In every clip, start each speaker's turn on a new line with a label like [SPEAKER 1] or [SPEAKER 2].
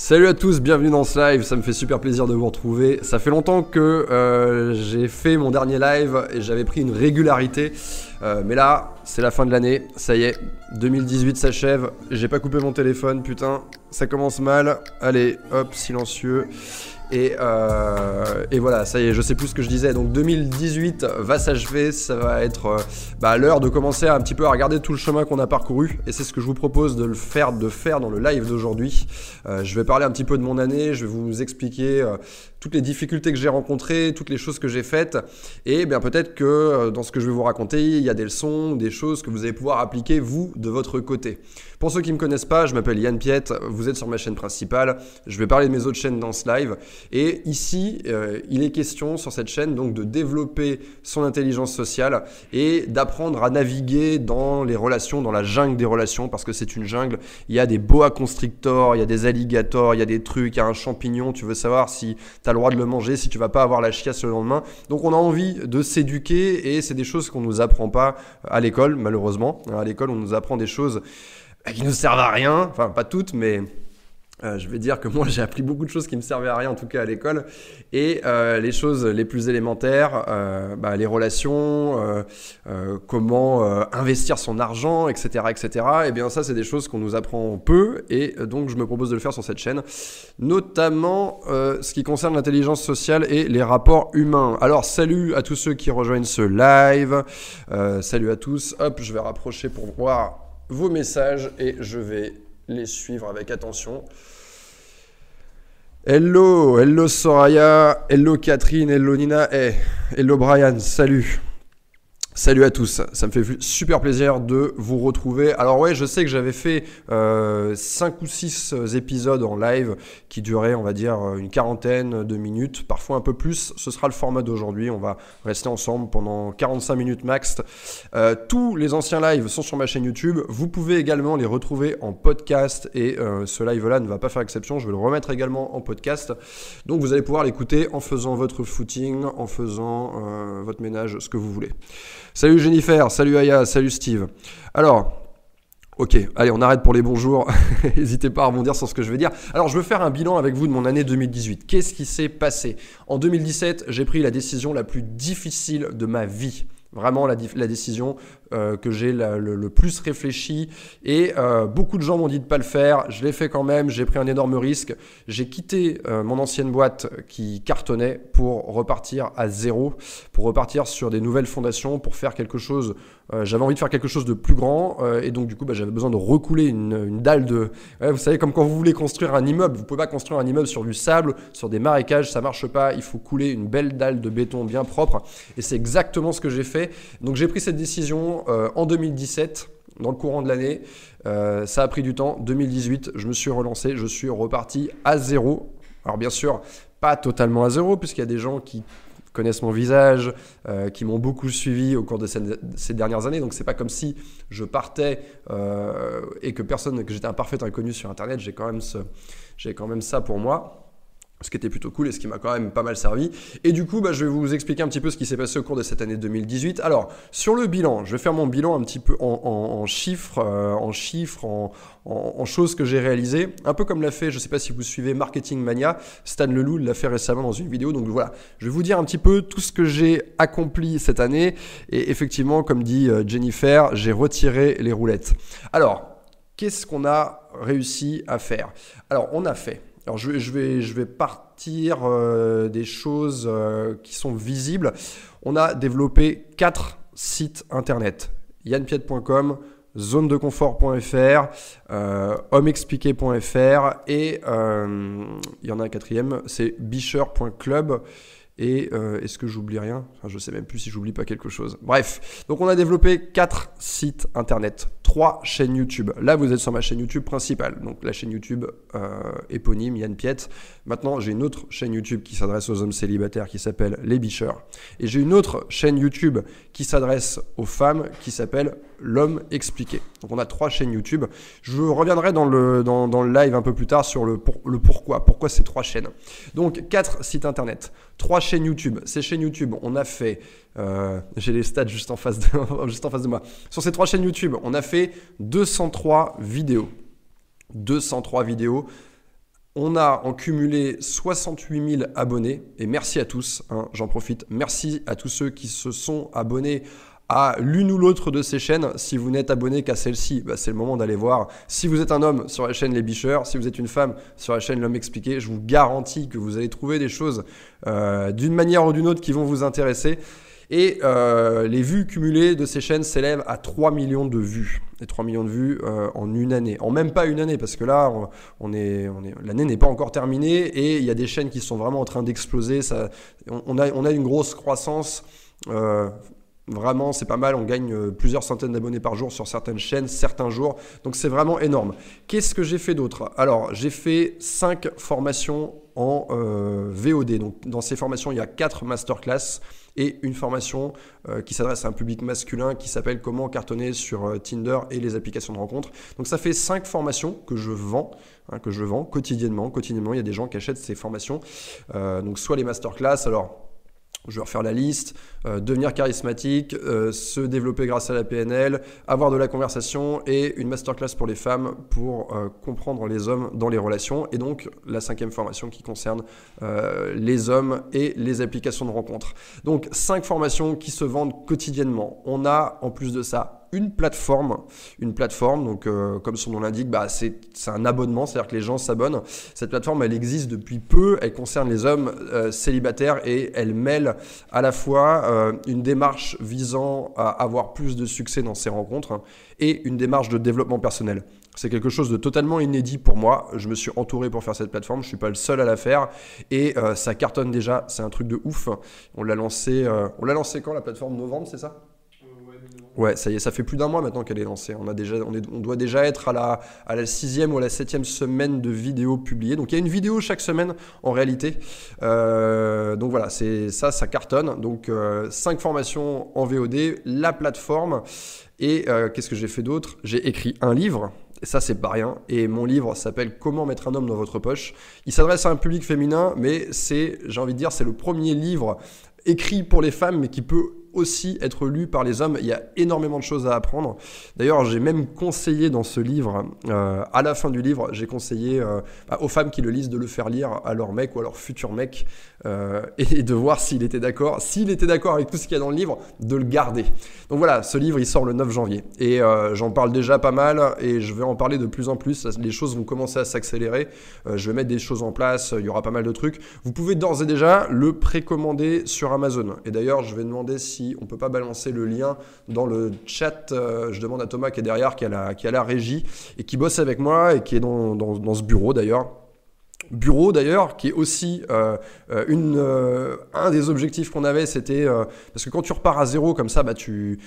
[SPEAKER 1] Salut à tous, bienvenue dans ce live, ça me fait super plaisir de vous retrouver. Ça fait longtemps que euh, j'ai fait mon dernier live et j'avais pris une régularité. Euh, mais là, c'est la fin de l'année, ça y est, 2018 s'achève. J'ai pas coupé mon téléphone, putain, ça commence mal. Allez, hop, silencieux. Et, euh, et, voilà, ça y est, je sais plus ce que je disais. Donc 2018 va s'achever, ça va être euh, bah, l'heure de commencer un petit peu à regarder tout le chemin qu'on a parcouru. Et c'est ce que je vous propose de le faire, de faire dans le live d'aujourd'hui. Euh, je vais parler un petit peu de mon année, je vais vous expliquer euh, toutes les difficultés que j'ai rencontrées, toutes les choses que j'ai faites. Et bien peut-être que dans ce que je vais vous raconter, il y a des leçons, des choses que vous allez pouvoir appliquer vous de votre côté. Pour ceux qui ne me connaissent pas, je m'appelle Yann Piette, vous êtes sur ma chaîne principale. Je vais parler de mes autres chaînes dans ce live. Et ici, euh, il est question sur cette chaîne donc de développer son intelligence sociale et d'apprendre à naviguer dans les relations, dans la jungle des relations, parce que c'est une jungle. Il y a des boa constrictors, il y a des alligators, il y a des trucs, il y a un champignon. Tu veux savoir si tu as le droit de le manger, si tu vas pas avoir la chiasse le lendemain. Donc on a envie de s'éduquer et c'est des choses qu'on nous apprend pas à l'école, malheureusement. À l'école, on nous apprend des choses qui nous servent à rien. Enfin, pas toutes, mais euh, je vais dire que moi j'ai appris beaucoup de choses qui me servaient à rien en tout cas à l'école et euh, les choses les plus élémentaires, euh, bah, les relations, comment investir son argent, etc., etc. Et bien ça c'est des choses qu'on nous apprend peu et donc je me propose de le faire sur cette chaîne, notamment ce qui concerne l'intelligence sociale et les rapports humains. Alors salut à tous ceux qui rejoignent ce live, salut à tous. Hop, je vais rapprocher pour voir vos messages et je vais les suivre avec attention. Hello, hello Soraya, hello Catherine, hello Nina, hey, hello Brian, salut. Salut à tous, ça me fait super plaisir de vous retrouver. Alors ouais, je sais que j'avais fait euh, 5 ou 6 épisodes en live qui duraient, on va dire, une quarantaine de minutes, parfois un peu plus. Ce sera le format d'aujourd'hui, on va rester ensemble pendant 45 minutes max. Euh, tous les anciens lives sont sur ma chaîne YouTube. Vous pouvez également les retrouver en podcast et euh, ce live-là ne va pas faire exception. Je vais le remettre également en podcast. Donc vous allez pouvoir l'écouter en faisant votre footing, en faisant euh, votre ménage, ce que vous voulez. Salut Jennifer, salut Aya, salut Steve. Alors, Ok, allez, on arrête pour les bonjours. N'hésitez pas à rebondir sur ce que je vais dire. Alors, je veux faire un bilan avec vous de mon année 2018. Qu'est-ce qui s'est passé? En 2017, j'ai pris la décision la plus difficile de ma vie. Vraiment la, la décision euh, que j'ai le, plus réfléchi. Et euh, beaucoup de gens m'ont dit de ne pas le faire. Je l'ai fait quand même. J'ai pris un énorme risque. J'ai quitté euh, mon ancienne boîte qui cartonnait pour repartir à zéro, pour repartir sur des nouvelles fondations, pour faire quelque chose. J'avais envie de faire quelque chose de plus grand. Et donc, du coup, bah, j'avais besoin de recouler une, dalle de. Vous savez, comme quand vous voulez construire un immeuble, vous pouvez pas construire un immeuble sur du sable, sur des marécages, ça marche pas. Il faut couler une belle dalle de béton bien propre. Et c'est exactement ce que j'ai fait. Donc, j'ai pris cette décision euh, en 2017 dans le courant de l'année. Euh, ça a pris du temps. 2018, je me suis relancé, je suis reparti à zéro. Alors bien sûr, pas totalement à zéro, puisqu'il y a des gens qui connaissent mon visage, euh, qui m'ont beaucoup suivi au cours de ces, dernières années. Donc c'est pas comme si je partais et que personne, que j'étais un parfait inconnu sur Internet. J'ai quand j'ai quand même ça pour moi ce qui était plutôt cool et ce qui m'a quand même pas mal servi. Et du coup, bah, je vais vous expliquer un petit peu ce qui s'est passé au cours de cette année 2018. Alors, sur le bilan, je vais faire mon bilan un petit peu en, en chiffres, euh, en chiffres, en, en, choses que j'ai réalisées. Un peu comme l'a fait, je ne sais pas si vous suivez Marketing Mania, Stan Leloup l'a fait récemment dans une vidéo. Donc voilà, je vais vous dire un petit peu tout ce que j'ai accompli cette année. Et effectivement, comme dit euh, Jennifer, j'ai retiré les roulettes. Alors, qu'est-ce qu'on a réussi à faire? Alors, on a fait alors je vais, partir euh, des choses euh, qui sont visibles. On a développé quatre sites internet. YannPiet.com, zonedeconfort.fr, euh, homeexpliqué.fr et euh, il y en a un quatrième, c'est bicher.club. Et est-ce que j'oublie rien? Enfin, Je sais même plus si j'oublie pas quelque chose. Bref, donc on a développé quatre sites internet, trois chaînes YouTube. Là, vous êtes sur ma chaîne YouTube principale, donc la chaîne YouTube euh, éponyme Yann Piette. Maintenant, j'ai une autre chaîne YouTube qui s'adresse aux hommes célibataires qui s'appelle Les Bicheurs. Et j'ai une autre chaîne YouTube qui s'adresse aux femmes qui s'appelle L'homme expliqué. Donc on a trois chaînes YouTube. Je reviendrai dans le, live un peu plus tard sur le, pour, le pourquoi. Pourquoi ces trois chaînes Donc quatre sites internet, trois chaînes YouTube. Ces chaînes YouTube, on a fait, euh, j'ai les stats juste en face de moi. Sur ces trois chaînes YouTube, on a fait 203 vidéos. 203 vidéos. On a en cumulé 68 000 abonnés et merci à tous, hein, j'en profite. Merci à tous ceux qui se sont abonnés à l'une ou l'autre de ces chaînes. Si vous n'êtes abonné qu'à celle-ci, bah, c'est le moment d'aller voir. Si vous êtes un homme sur la chaîne Les Bicheurs, si vous êtes une femme sur la chaîne L'Homme Expliqué, je vous garantis que vous allez trouver des choses euh, d'une manière ou d'une autre qui vont vous intéresser. Et euh, les vues cumulées de ces chaînes s'élèvent à 3 millions de vues. Et 3 millions de vues euh, en une année. En même pas une année, parce que là, on, est, on est, l'année n'est pas encore terminée et il y a des chaînes qui sont vraiment en train d'exploser. Ça, on, a, on a une grosse croissance. Euh, Vraiment, c'est pas mal. On gagne plusieurs centaines d'abonnés par jour sur certaines chaînes, certains jours. Donc c'est vraiment énorme. Qu'est-ce que j'ai fait d'autre? Alors, j'ai fait 5 formations en VOD. Donc dans ces formations, il y a 4 masterclass et une formation euh, qui s'adresse à un public masculin qui s'appelle Comment cartonner sur Tinder et les applications de rencontres. Donc ça fait 5 formations que je vends, hein, que je vends quotidiennement. Quotidiennement, il y a des gens qui achètent ces formations. donc soit les masterclass, alors je vais refaire la liste, euh, devenir charismatique, euh, se développer grâce à la PNL, avoir de la conversation et une masterclass pour les femmes pour euh, comprendre les hommes dans les relations. Et donc la cinquième formation qui concerne les hommes et les applications de rencontres. Donc cinq formations qui se vendent quotidiennement. On a en plus de ça une plateforme, une plateforme, donc euh, comme son nom l'indique, bah, c'est un abonnement, c'est-à-dire que les gens s'abonnent. Cette plateforme, elle existe depuis peu, elle concerne les hommes euh, célibataires et elle mêle à la fois euh, une démarche visant à avoir plus de succès dans ses rencontres hein, et une démarche de développement personnel. C'est quelque chose de totalement inédit pour moi. Je me suis entouré pour faire cette plateforme. Je suis pas le seul à la faire et ça cartonne déjà. C'est un truc de ouf. On l'a lancé. on l'a lancé quand la plateforme? Novembre, c'est ça? Ouais, ça y est, ça fait plus d'un mois maintenant qu'elle est lancée. On, a déjà, on, doit déjà être à la, à la sixième ou à la septième semaine de vidéos publiées. Donc il y a une vidéo chaque semaine en réalité. Euh, donc voilà, c'est ça, ça cartonne. Donc euh, cinq formations en VOD, la plateforme. Et euh, qu'est-ce que j'ai fait d'autre? J'ai écrit un livre. Et ça, c'est pas rien. Et mon livre s'appelle Comment mettre un homme dans votre poche. Il s'adresse à un public féminin, mais c'est, j'ai envie de dire, c'est le premier livre écrit pour les femmes, mais qui peut aussi être lu par les hommes. Il y a énormément de choses à apprendre. D'ailleurs, j'ai même conseillé dans ce livre, euh, à la fin du livre, j'ai conseillé euh, bah, aux femmes qui le lisent de le faire lire à leur mec ou à leur futur mec euh, et de voir s'il était d'accord. S'il était d'accord avec tout ce qu'il y a dans le livre, de le garder. Donc voilà, ce livre, il sort le 9 janvier. Et j'en parle déjà pas mal et je vais en parler de plus en plus. Les choses vont commencer à s'accélérer. je vais mettre des choses en place. Il y aura pas mal de trucs. Vous pouvez d'ores et déjà le précommander sur Amazon. Et d'ailleurs, je vais demander si on ne peut pas balancer le lien dans le chat. Euh, je demande à Thomas qui est derrière, qui a la, régie et qui bosse avec moi et qui est dans, ce bureau d'ailleurs bureau d'ailleurs, qui est aussi euh, euh, un des objectifs qu'on avait, c'était parce que quand tu repars à zéro comme ça, bah tu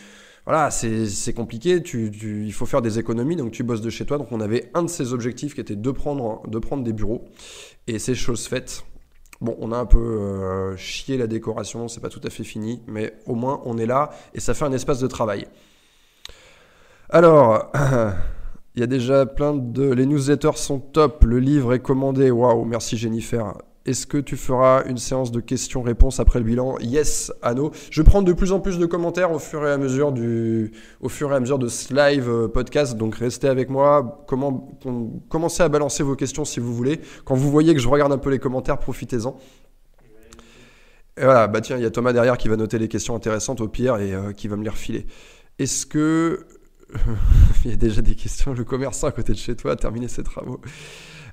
[SPEAKER 1] voilà, c'est compliqué, tu, il faut faire des économies, donc tu bosses de chez toi. Donc on avait un de ces objectifs qui était de prendre, de prendre des bureaux, et c'est chose faite. Bon, on a un peu euh, chié la décoration, c'est pas tout à fait fini, mais au moins on est là et ça fait un espace de travail. Alors, il y a déjà plein de. Les newsletters sont top, le livre est commandé. Waouh, merci Jennifer. Est-ce que tu feras une séance de questions-réponses après le bilan? Yes, Anno. Je prends de plus en plus de commentaires au fur et à mesure, du, au fur et à mesure de ce live euh, podcast. Donc restez avec moi. Comment, commencez à balancer vos questions si vous voulez. Quand vous voyez que je regarde un peu les commentaires, profitez-en. Et voilà, bah tiens, il y a Thomas derrière qui va noter les questions intéressantes au pire et euh, qui va me les refiler. Est-ce que. il y a déjà des questions? Le commerçant à côté de chez toi a terminé ses travaux.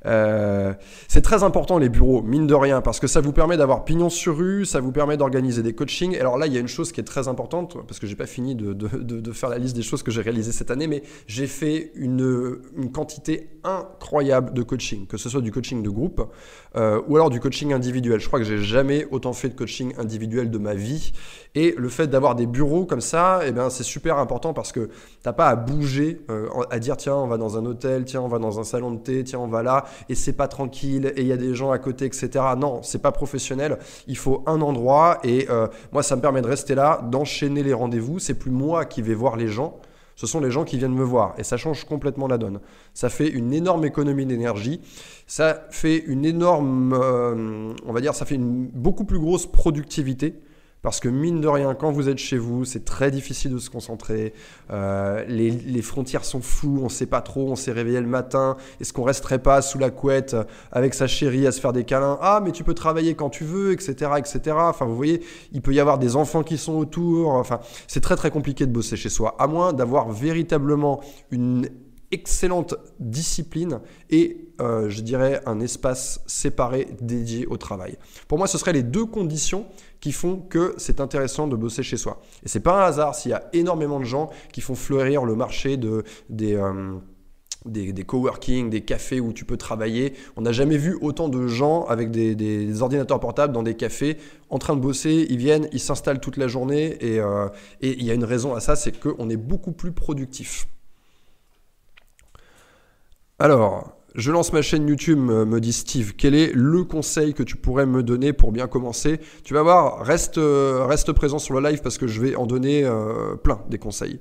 [SPEAKER 1] Euh, c'est très important les bureaux, mine de rien, parce que ça vous permet d'avoir pignon sur rue, ça vous permet d'organiser des coachings. Alors là, il y a une chose qui est très importante, parce que j'ai pas fini de, faire la liste des choses que j'ai réalisées cette année, mais j'ai fait une, quantité incroyable de coaching, que ce soit du coaching de groupe euh, ou alors du coaching individuel. Je crois que j'ai jamais autant fait de coaching individuel de ma vie. Et le fait d'avoir des bureaux comme ça, eh bien, c'est super important parce que t'as pas à bouger, euh, à dire tiens, on va dans un hôtel, tiens, on va dans un salon de thé, tiens, on va là et c'est pas tranquille et il y a des gens à côté, etc. Non, c'est pas professionnel. Il faut un endroit et euh, moi, ça me permet de rester là, d'enchaîner les rendez-vous. C'est plus moi qui vais voir les gens. Ce sont les gens qui viennent me voir et ça change complètement la donne. Ça fait une énorme économie d'énergie, ça fait une énorme, euh, on va dire, ça fait une beaucoup plus grosse productivité Parce que mine de rien, quand vous êtes chez vous, c'est très difficile de se concentrer. Euh, les, frontières sont floues, on ne sait pas trop, on s'est réveillé le matin. Est-ce qu'on resterait pas sous la couette avec sa chérie à se faire des câlins? Ah, mais tu peux travailler quand tu veux, etc., etc. Enfin, vous voyez, il peut y avoir des enfants qui sont autour. Enfin, c'est très très compliqué de bosser chez soi, à moins d'avoir véritablement une excellente discipline et euh, je dirais un espace séparé dédié au travail. Pour moi, ce seraient les deux conditions qui font que c'est intéressant de bosser chez soi. Et c'est pas un hasard s'il y a énormément de gens qui font fleurir le marché de, des, euh, des, coworking, des cafés où tu peux travailler. On n'a jamais vu autant de gens avec des, ordinateurs portables dans des cafés en train de bosser. Ils viennent, ils s'installent toute la journée et, euh, et il y a une raison à ça, c'est qu'on est beaucoup plus productif. Alors, je lance ma chaîne YouTube, me dit Steve. Quel est le conseil que tu pourrais me donner pour bien commencer? Tu vas voir, reste, euh, présent sur le live parce que je vais en donner euh, plein des conseils.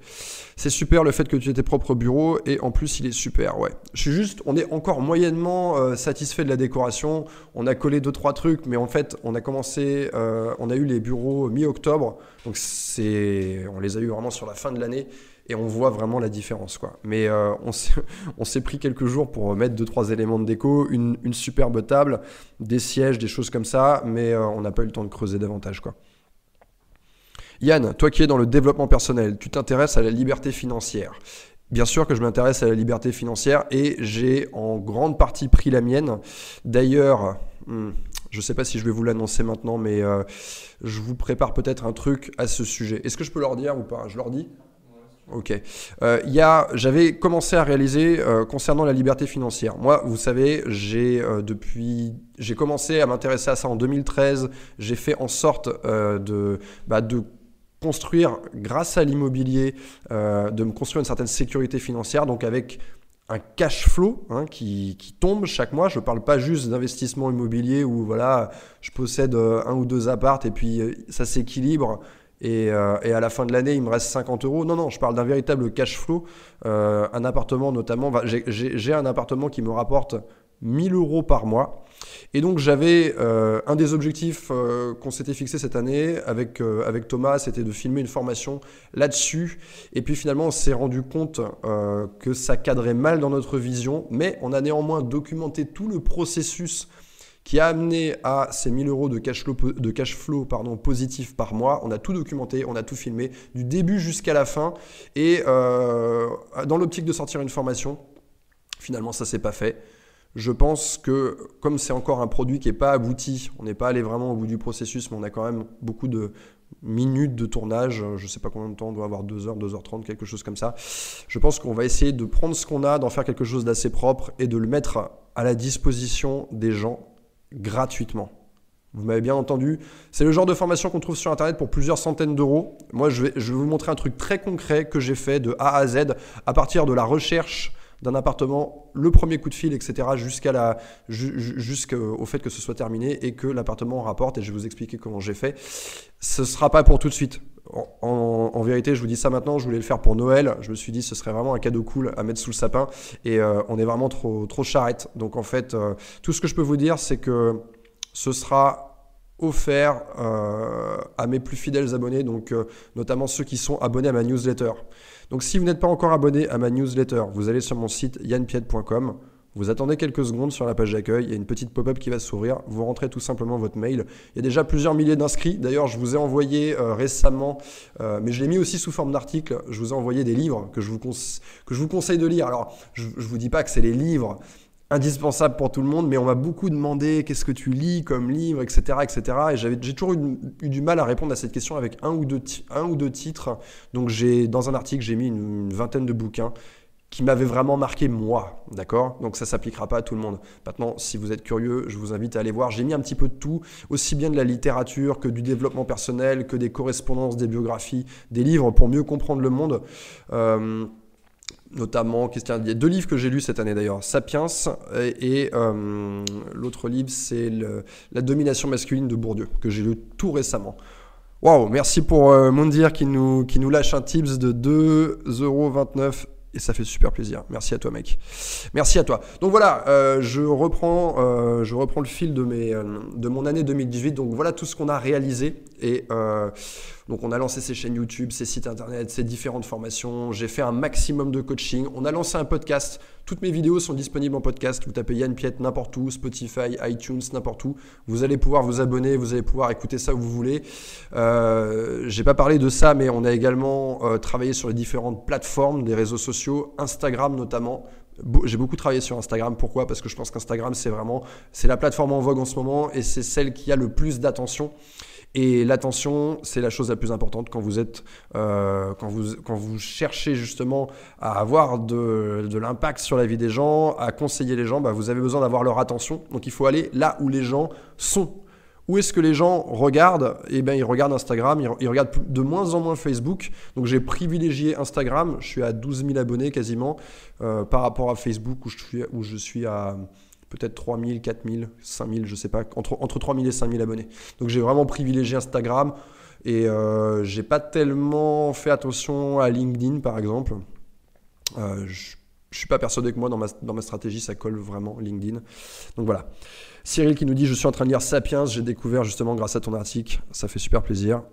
[SPEAKER 1] C'est super le fait que tu aies tes propres bureaux et en plus il est super, ouais. Je suis juste, on est encore moyennement euh, satisfait de la décoration. On a collé deux trois trucs, mais en fait on a commencé, on a eu les bureaux mi-octobre, donc c'est, on les a eu vraiment sur la fin de l'année et on voit vraiment la différence. Quoi. Mais euh, on s'est pris quelques jours pour mettre deux trois éléments de déco, une, superbe table, des sièges, des choses comme ça, mais euh, on n'a pas eu le temps de creuser davantage. Quoi. Yann, toi qui es dans le développement personnel, tu t'intéresses à la liberté financière. Bien sûr que je m'intéresse à la liberté financière et j'ai en grande partie pris la mienne. D'ailleurs, hmm, je ne sais pas si je vais vous l'annoncer maintenant, mais euh, je vous prépare peut-être un truc à ce sujet. Est-ce que je peux leur dire ou pas? Je leur dis? Ok. Euh, J'avais commencé à réaliser euh, concernant la liberté financière. Moi, vous savez, j'ai euh, depuis, j'ai commencé à m'intéresser à ça en 2013. J'ai fait en sorte euh, de, bah, de construire, grâce à l'immobilier, de me construire une certaine sécurité financière. Donc avec un cash flow hein, qui, qui, tombe chaque mois. Je ne parle pas juste d'investissement immobilier où voilà, je possède un ou deux appartes et puis ça s'équilibre euh, et, à la fin de l'année, il me reste 50 euros. Non, non, je parle d'un véritable cash flow. Euh, un appartement notamment, j'ai un appartement qui me rapporte 1000 euros par mois. Et donc j'avais euh, un des objectifs qu'on s'était fixé cette année avec, avec Thomas, c'était de filmer une formation là-dessus. Et puis finalement, on s'est rendu compte que ça cadrait mal dans notre vision, mais on a néanmoins documenté tout le processus qui a amené à ces 1000 euros de cash flow, de cash flow pardon, positif par mois. On a tout documenté, on a tout filmé, du début jusqu'à la fin. Et euh, dans l'optique de sortir une formation, finalement, ça s'est pas fait. Je pense que comme c'est encore un produit qui n'est pas abouti, on n'est pas allé vraiment au bout du processus, mais on a quand même beaucoup de minutes de tournage, je ne sais pas combien de temps, on doit avoir 2 heures, 2h30, quelque chose comme ça. Je pense qu'on va essayer de prendre ce qu'on a, d'en faire quelque chose d'assez propre et de le mettre à la disposition des gens gratuitement. Vous m'avez bien entendu. C'est le genre de formation qu'on trouve sur Internet pour plusieurs centaines d'euros. Moi, je vais, vous montrer un truc très concret que j'ai fait de A à Z à partir de la recherche d'un appartement, le premier coup de fil, etc., jusqu'à la, jusqu'au fait que ce soit terminé et que l'appartement rapporte. Et je vais vous expliquer comment j'ai fait. Ce sera pas pour tout de suite. En, vérité, je vous dis ça maintenant, je voulais le faire pour Noël. Je me suis dit ce serait vraiment un cadeau cool à mettre sous le sapin. Et euh, on est vraiment trop, trop charrette. Donc en fait, euh, tout ce que je peux vous dire, c'est que ce sera offert euh, à mes plus fidèles abonnés, donc notamment ceux qui sont abonnés à ma newsletter. Donc si vous n'êtes pas encore abonné à ma newsletter, vous allez sur mon site yanpied.com. Vous attendez quelques secondes sur la page d'accueil, il y a une petite pop-up qui va s'ouvrir, vous rentrez tout simplement votre mail. Il y a déjà plusieurs milliers d'inscrits, d'ailleurs je vous ai envoyé euh, récemment, euh, mais je l'ai mis aussi sous forme d'article, je vous ai envoyé des livres que je vous, que je vous conseille de lire. Alors je ne vous dis pas que c'est les livres indispensables pour tout le monde, mais on m'a beaucoup demandé qu'est-ce que tu lis comme livre, etc. etc. et j'ai toujours eu, du mal à répondre à cette question avec un ou deux, titres. Donc dans un article, j'ai mis une vingtaine de bouquins qui m'avait vraiment marqué moi, d'accord? Donc ça s'appliquera pas à tout le monde. Maintenant, si vous êtes curieux, je vous invite à aller voir. J'ai mis un petit peu de tout, aussi bien de la littérature que du développement personnel, que des correspondances, des biographies, des livres pour mieux comprendre le monde. Euh, notamment, il y a deux livres que j'ai lus cette année d'ailleurs, Sapiens et, euh, l'autre livre c'est La domination masculine de Bourdieu, que j'ai lu tout récemment. Waouh, merci pour euh, Mondir qui nous, qui nous lâche un tips de 2,29€ et ça fait super plaisir. Merci à toi, mec. Merci à toi. Donc voilà, euh, je, reprends, euh, je reprends le fil de, mes, de mon année 2018. Donc voilà tout ce qu'on a réalisé. Et donc on a lancé ces chaînes YouTube, ces sites internet, ces différentes formations. J'ai fait un maximum de coaching. On a lancé un podcast. Toutes mes vidéos sont disponibles en podcast. Vous tapez Yann Piette n'importe où, Spotify, iTunes, n'importe où. Vous allez pouvoir vous abonner, vous allez pouvoir écouter ça où vous voulez. Euh, J'ai pas parlé de ça, mais on a également travaillé sur les différentes plateformes des réseaux sociaux Instagram notamment. J'ai beaucoup travaillé sur Instagram. Pourquoi? Parce que je pense qu'Instagram, c'est vraiment c'est la plateforme en vogue en ce moment et c'est celle qui a le plus d'attention. Et l'attention, c'est la chose la plus importante quand vous êtes, euh, quand vous, quand vous cherchez justement à avoir de, de l'impact sur la vie des gens, à conseiller les gens, bah vous avez besoin d'avoir leur attention. Donc il faut aller là où les gens sont. Où est-ce que les gens regardent? Eh bien, ils regardent Instagram, ils, regardent de moins en moins Facebook. Donc, j'ai privilégié Instagram. Je suis à 12 000 abonnés quasiment euh, par rapport à Facebook où je suis, où je suis à peut-être 3 000, 4 000, 5 000, je sais pas, entre, entre 3 000 et 5 000 abonnés. Donc, j'ai vraiment privilégié Instagram et euh, j'ai pas tellement fait attention à LinkedIn, par exemple. Euh, je, je suis pas persuadé que moi, dans ma, dans ma stratégie, ça colle vraiment LinkedIn. Donc voilà. Cyril qui nous dit Je suis en train de lire Sapiens, j'ai découvert justement grâce à ton article, ça fait super plaisir.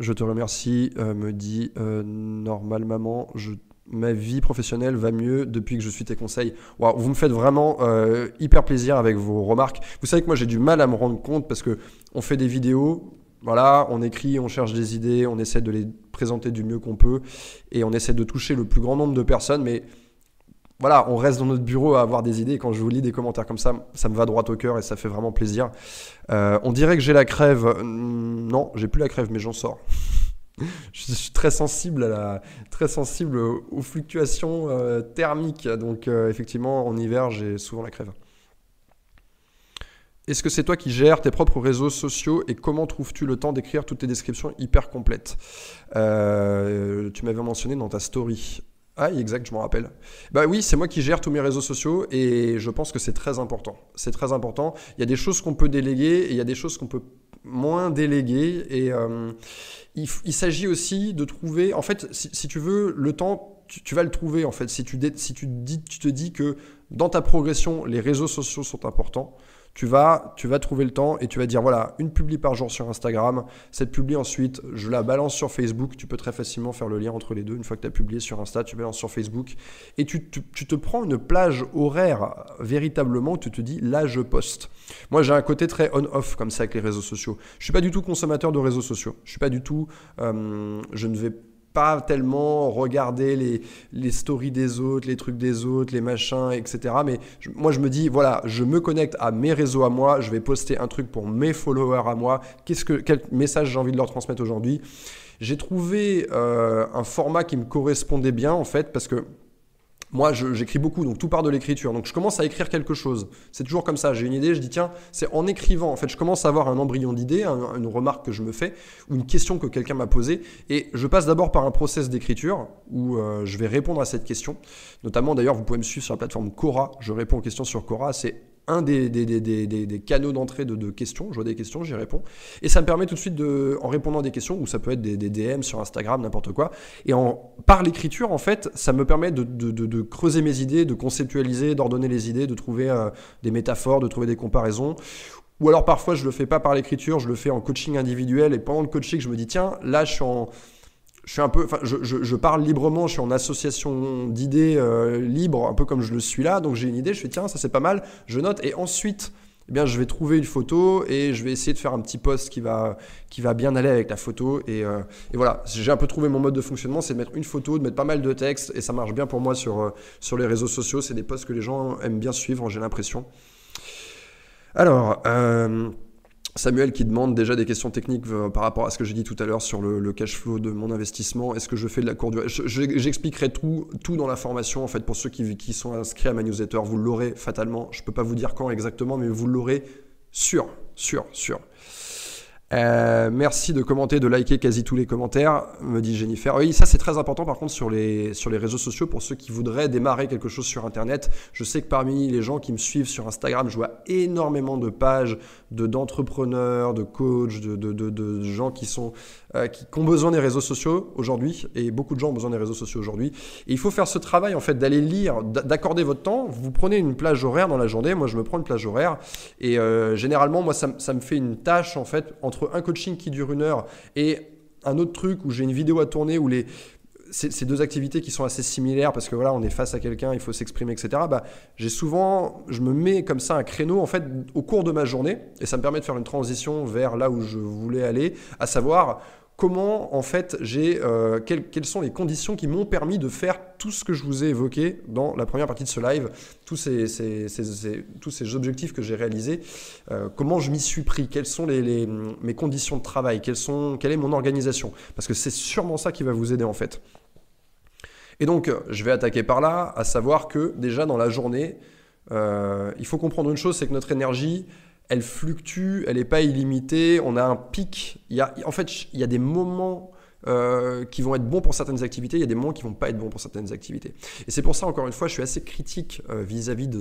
[SPEAKER 1] Je te remercie, euh, me dit euh, Normal Maman, je, ma vie professionnelle va mieux depuis que je suis tes conseils. vous me faites vraiment euh, hyper plaisir avec vos remarques. Vous savez que moi j'ai du mal à me rendre compte parce que on fait des vidéos, voilà, on écrit, on cherche des idées, on essaie de les présenter du mieux qu'on peut et on essaie de toucher le plus grand nombre de personnes, mais voilà, on reste dans notre bureau à avoir des idées. Quand je vous lis des commentaires comme ça, ça me va droit au cœur et ça fait vraiment plaisir. Euh, on dirait que j'ai la crève. Non, j'ai plus la crève, mais j'en sors. je suis très sensible à la, très sensible aux fluctuations euh, thermiques. Donc euh, effectivement, en hiver, j'ai souvent la crève. Est-ce que c'est toi qui gères tes propres réseaux sociaux et comment trouves-tu le temps d'écrire toutes tes descriptions hyper complètes? Tu m'avais mentionné dans ta story. Ah, exact, je m'en rappelle. Bah oui, c'est moi qui gère tous mes réseaux sociaux et je pense que c'est très important. C'est très important. Il y a des choses qu'on peut déléguer et il y a des choses qu'on peut moins déléguer. Et euh, il, s'agit aussi de trouver, en fait, si, tu veux, le temps, tu, vas le trouver en fait. Si tu, si tu, dis, tu te dis que dans ta progression, les réseaux sociaux sont importants, tu vas, tu vas trouver le temps et tu vas dire voilà, une publie par jour sur Instagram. Cette publie ensuite, je la balance sur Facebook. Tu peux très facilement faire le lien entre les deux. Une fois que tu as publié sur Insta, tu balances sur Facebook. Et tu, te prends une plage horaire véritablement où tu te dis là, je poste. Moi, j'ai un côté très on-off comme ça avec les réseaux sociaux. Je suis pas du tout consommateur de réseaux sociaux. Je suis pas du tout. Euh, je ne vais pas tellement regarder les, les stories des autres, les trucs des autres, les machins, etc. Mais moi, je me dis, voilà, je me connecte à mes réseaux à moi, je vais poster un truc pour mes followers à moi. Qu'est-ce que, quel message j'ai envie de leur transmettre aujourd'hui? J'ai trouvé euh, un format qui me correspondait bien, en fait, parce que moi, j'écris beaucoup, donc tout part de l'écriture. Donc je commence à écrire quelque chose. C'est toujours comme ça. J'ai une idée, je dis tiens, c'est en écrivant. En fait, je commence à avoir un embryon d'idée, une remarque que je me fais, ou une question que quelqu'un m'a posée, et je passe d'abord par un process d'écriture où euh, je vais répondre à cette question. Notamment, d'ailleurs, vous pouvez me suivre sur la plateforme Cora. Je réponds aux questions sur Cora. C'est un des, des, des, des canaux d'entrée de, de, questions. Je vois des questions, j'y réponds. Et ça me permet tout de suite, de, en répondant à des questions, ou ça peut être des, DM sur Instagram, n'importe quoi. Et en, par l'écriture, en fait, ça me permet de, de, creuser mes idées, de conceptualiser, d'ordonner les idées, de trouver euh, des métaphores, de trouver des comparaisons. Ou alors parfois, je le fais pas par l'écriture, je le fais en coaching individuel. Et pendant le coaching, je me dis, tiens, là, je suis en je suis un peu, enfin, je, je, parle librement, je suis en association d'idées euh, libre, un peu comme je le suis là. Donc j'ai une idée, je fais tiens, ça c'est pas mal, je note et ensuite, eh bien, je vais trouver une photo et je vais essayer de faire un petit post qui va, qui va bien aller avec la photo. Et, euh, et voilà, j'ai un peu trouvé mon mode de fonctionnement, c'est de mettre une photo, de mettre pas mal de texte et ça marche bien pour moi sur, euh, sur les réseaux sociaux. C'est des posts que les gens aiment bien suivre, j'ai l'impression. Alors. Samuel qui demande déjà des questions techniques euh, par rapport à ce que j'ai dit tout à l'heure sur le, cash flow de mon investissement. Est-ce que je fais de la courte durée? J'expliquerai tout, tout dans la formation en fait pour ceux qui, sont inscrits à ma newsletter. Vous l'aurez fatalement. Je ne peux pas vous dire quand exactement, mais vous l'aurez sûr, sûr, sûr. Euh, merci de commenter, de liker quasi tous les commentaires, me dit Jennifer. Oui, ça c'est très important par contre sur les, sur les réseaux sociaux pour ceux qui voudraient démarrer quelque chose sur Internet. Je sais que parmi les gens qui me suivent sur Instagram, je vois énormément de pages d'entrepreneurs, de coachs, de, de, de, gens qui, sont, euh, qui, ont besoin des réseaux sociaux aujourd'hui. Et beaucoup de gens ont besoin des réseaux sociaux aujourd'hui. Et il faut faire ce travail en fait d'aller lire, d'accorder votre temps. Vous prenez une plage horaire dans la journée. Moi je me prends une plage horaire. Et euh, généralement, moi ça, ça me fait une tâche en fait entre un coaching qui dure une heure et un autre truc où j'ai une vidéo à tourner où les ces deux activités qui sont assez similaires parce que voilà on est face à quelqu'un il faut s'exprimer etc bah j'ai souvent je me mets comme ça un créneau en fait au cours de ma journée et ça me permet de faire une transition vers là où je voulais aller à savoir comment en fait j'ai euh, quelles, sont les conditions qui m'ont permis de faire tout ce que je vous ai évoqué dans la première partie de ce live, tous ces, tous ces objectifs que j'ai réalisés, euh, comment je m'y suis pris, quelles sont les, mes conditions de travail, quelles sont, quelle est mon organisation, parce que c'est sûrement ça qui va vous aider en fait. Et donc je vais attaquer par là, à savoir que déjà dans la journée, euh, il faut comprendre une chose, c'est que notre énergie, elle fluctue, elle n'est pas illimitée, on a un pic. Il y a, en fait, il y a des moments euh, qui vont être bons pour certaines activités, il y a des moments qui vont pas être bons pour certaines activités. Et c'est pour ça, encore une fois, je suis assez critique euh, vis-à-vis de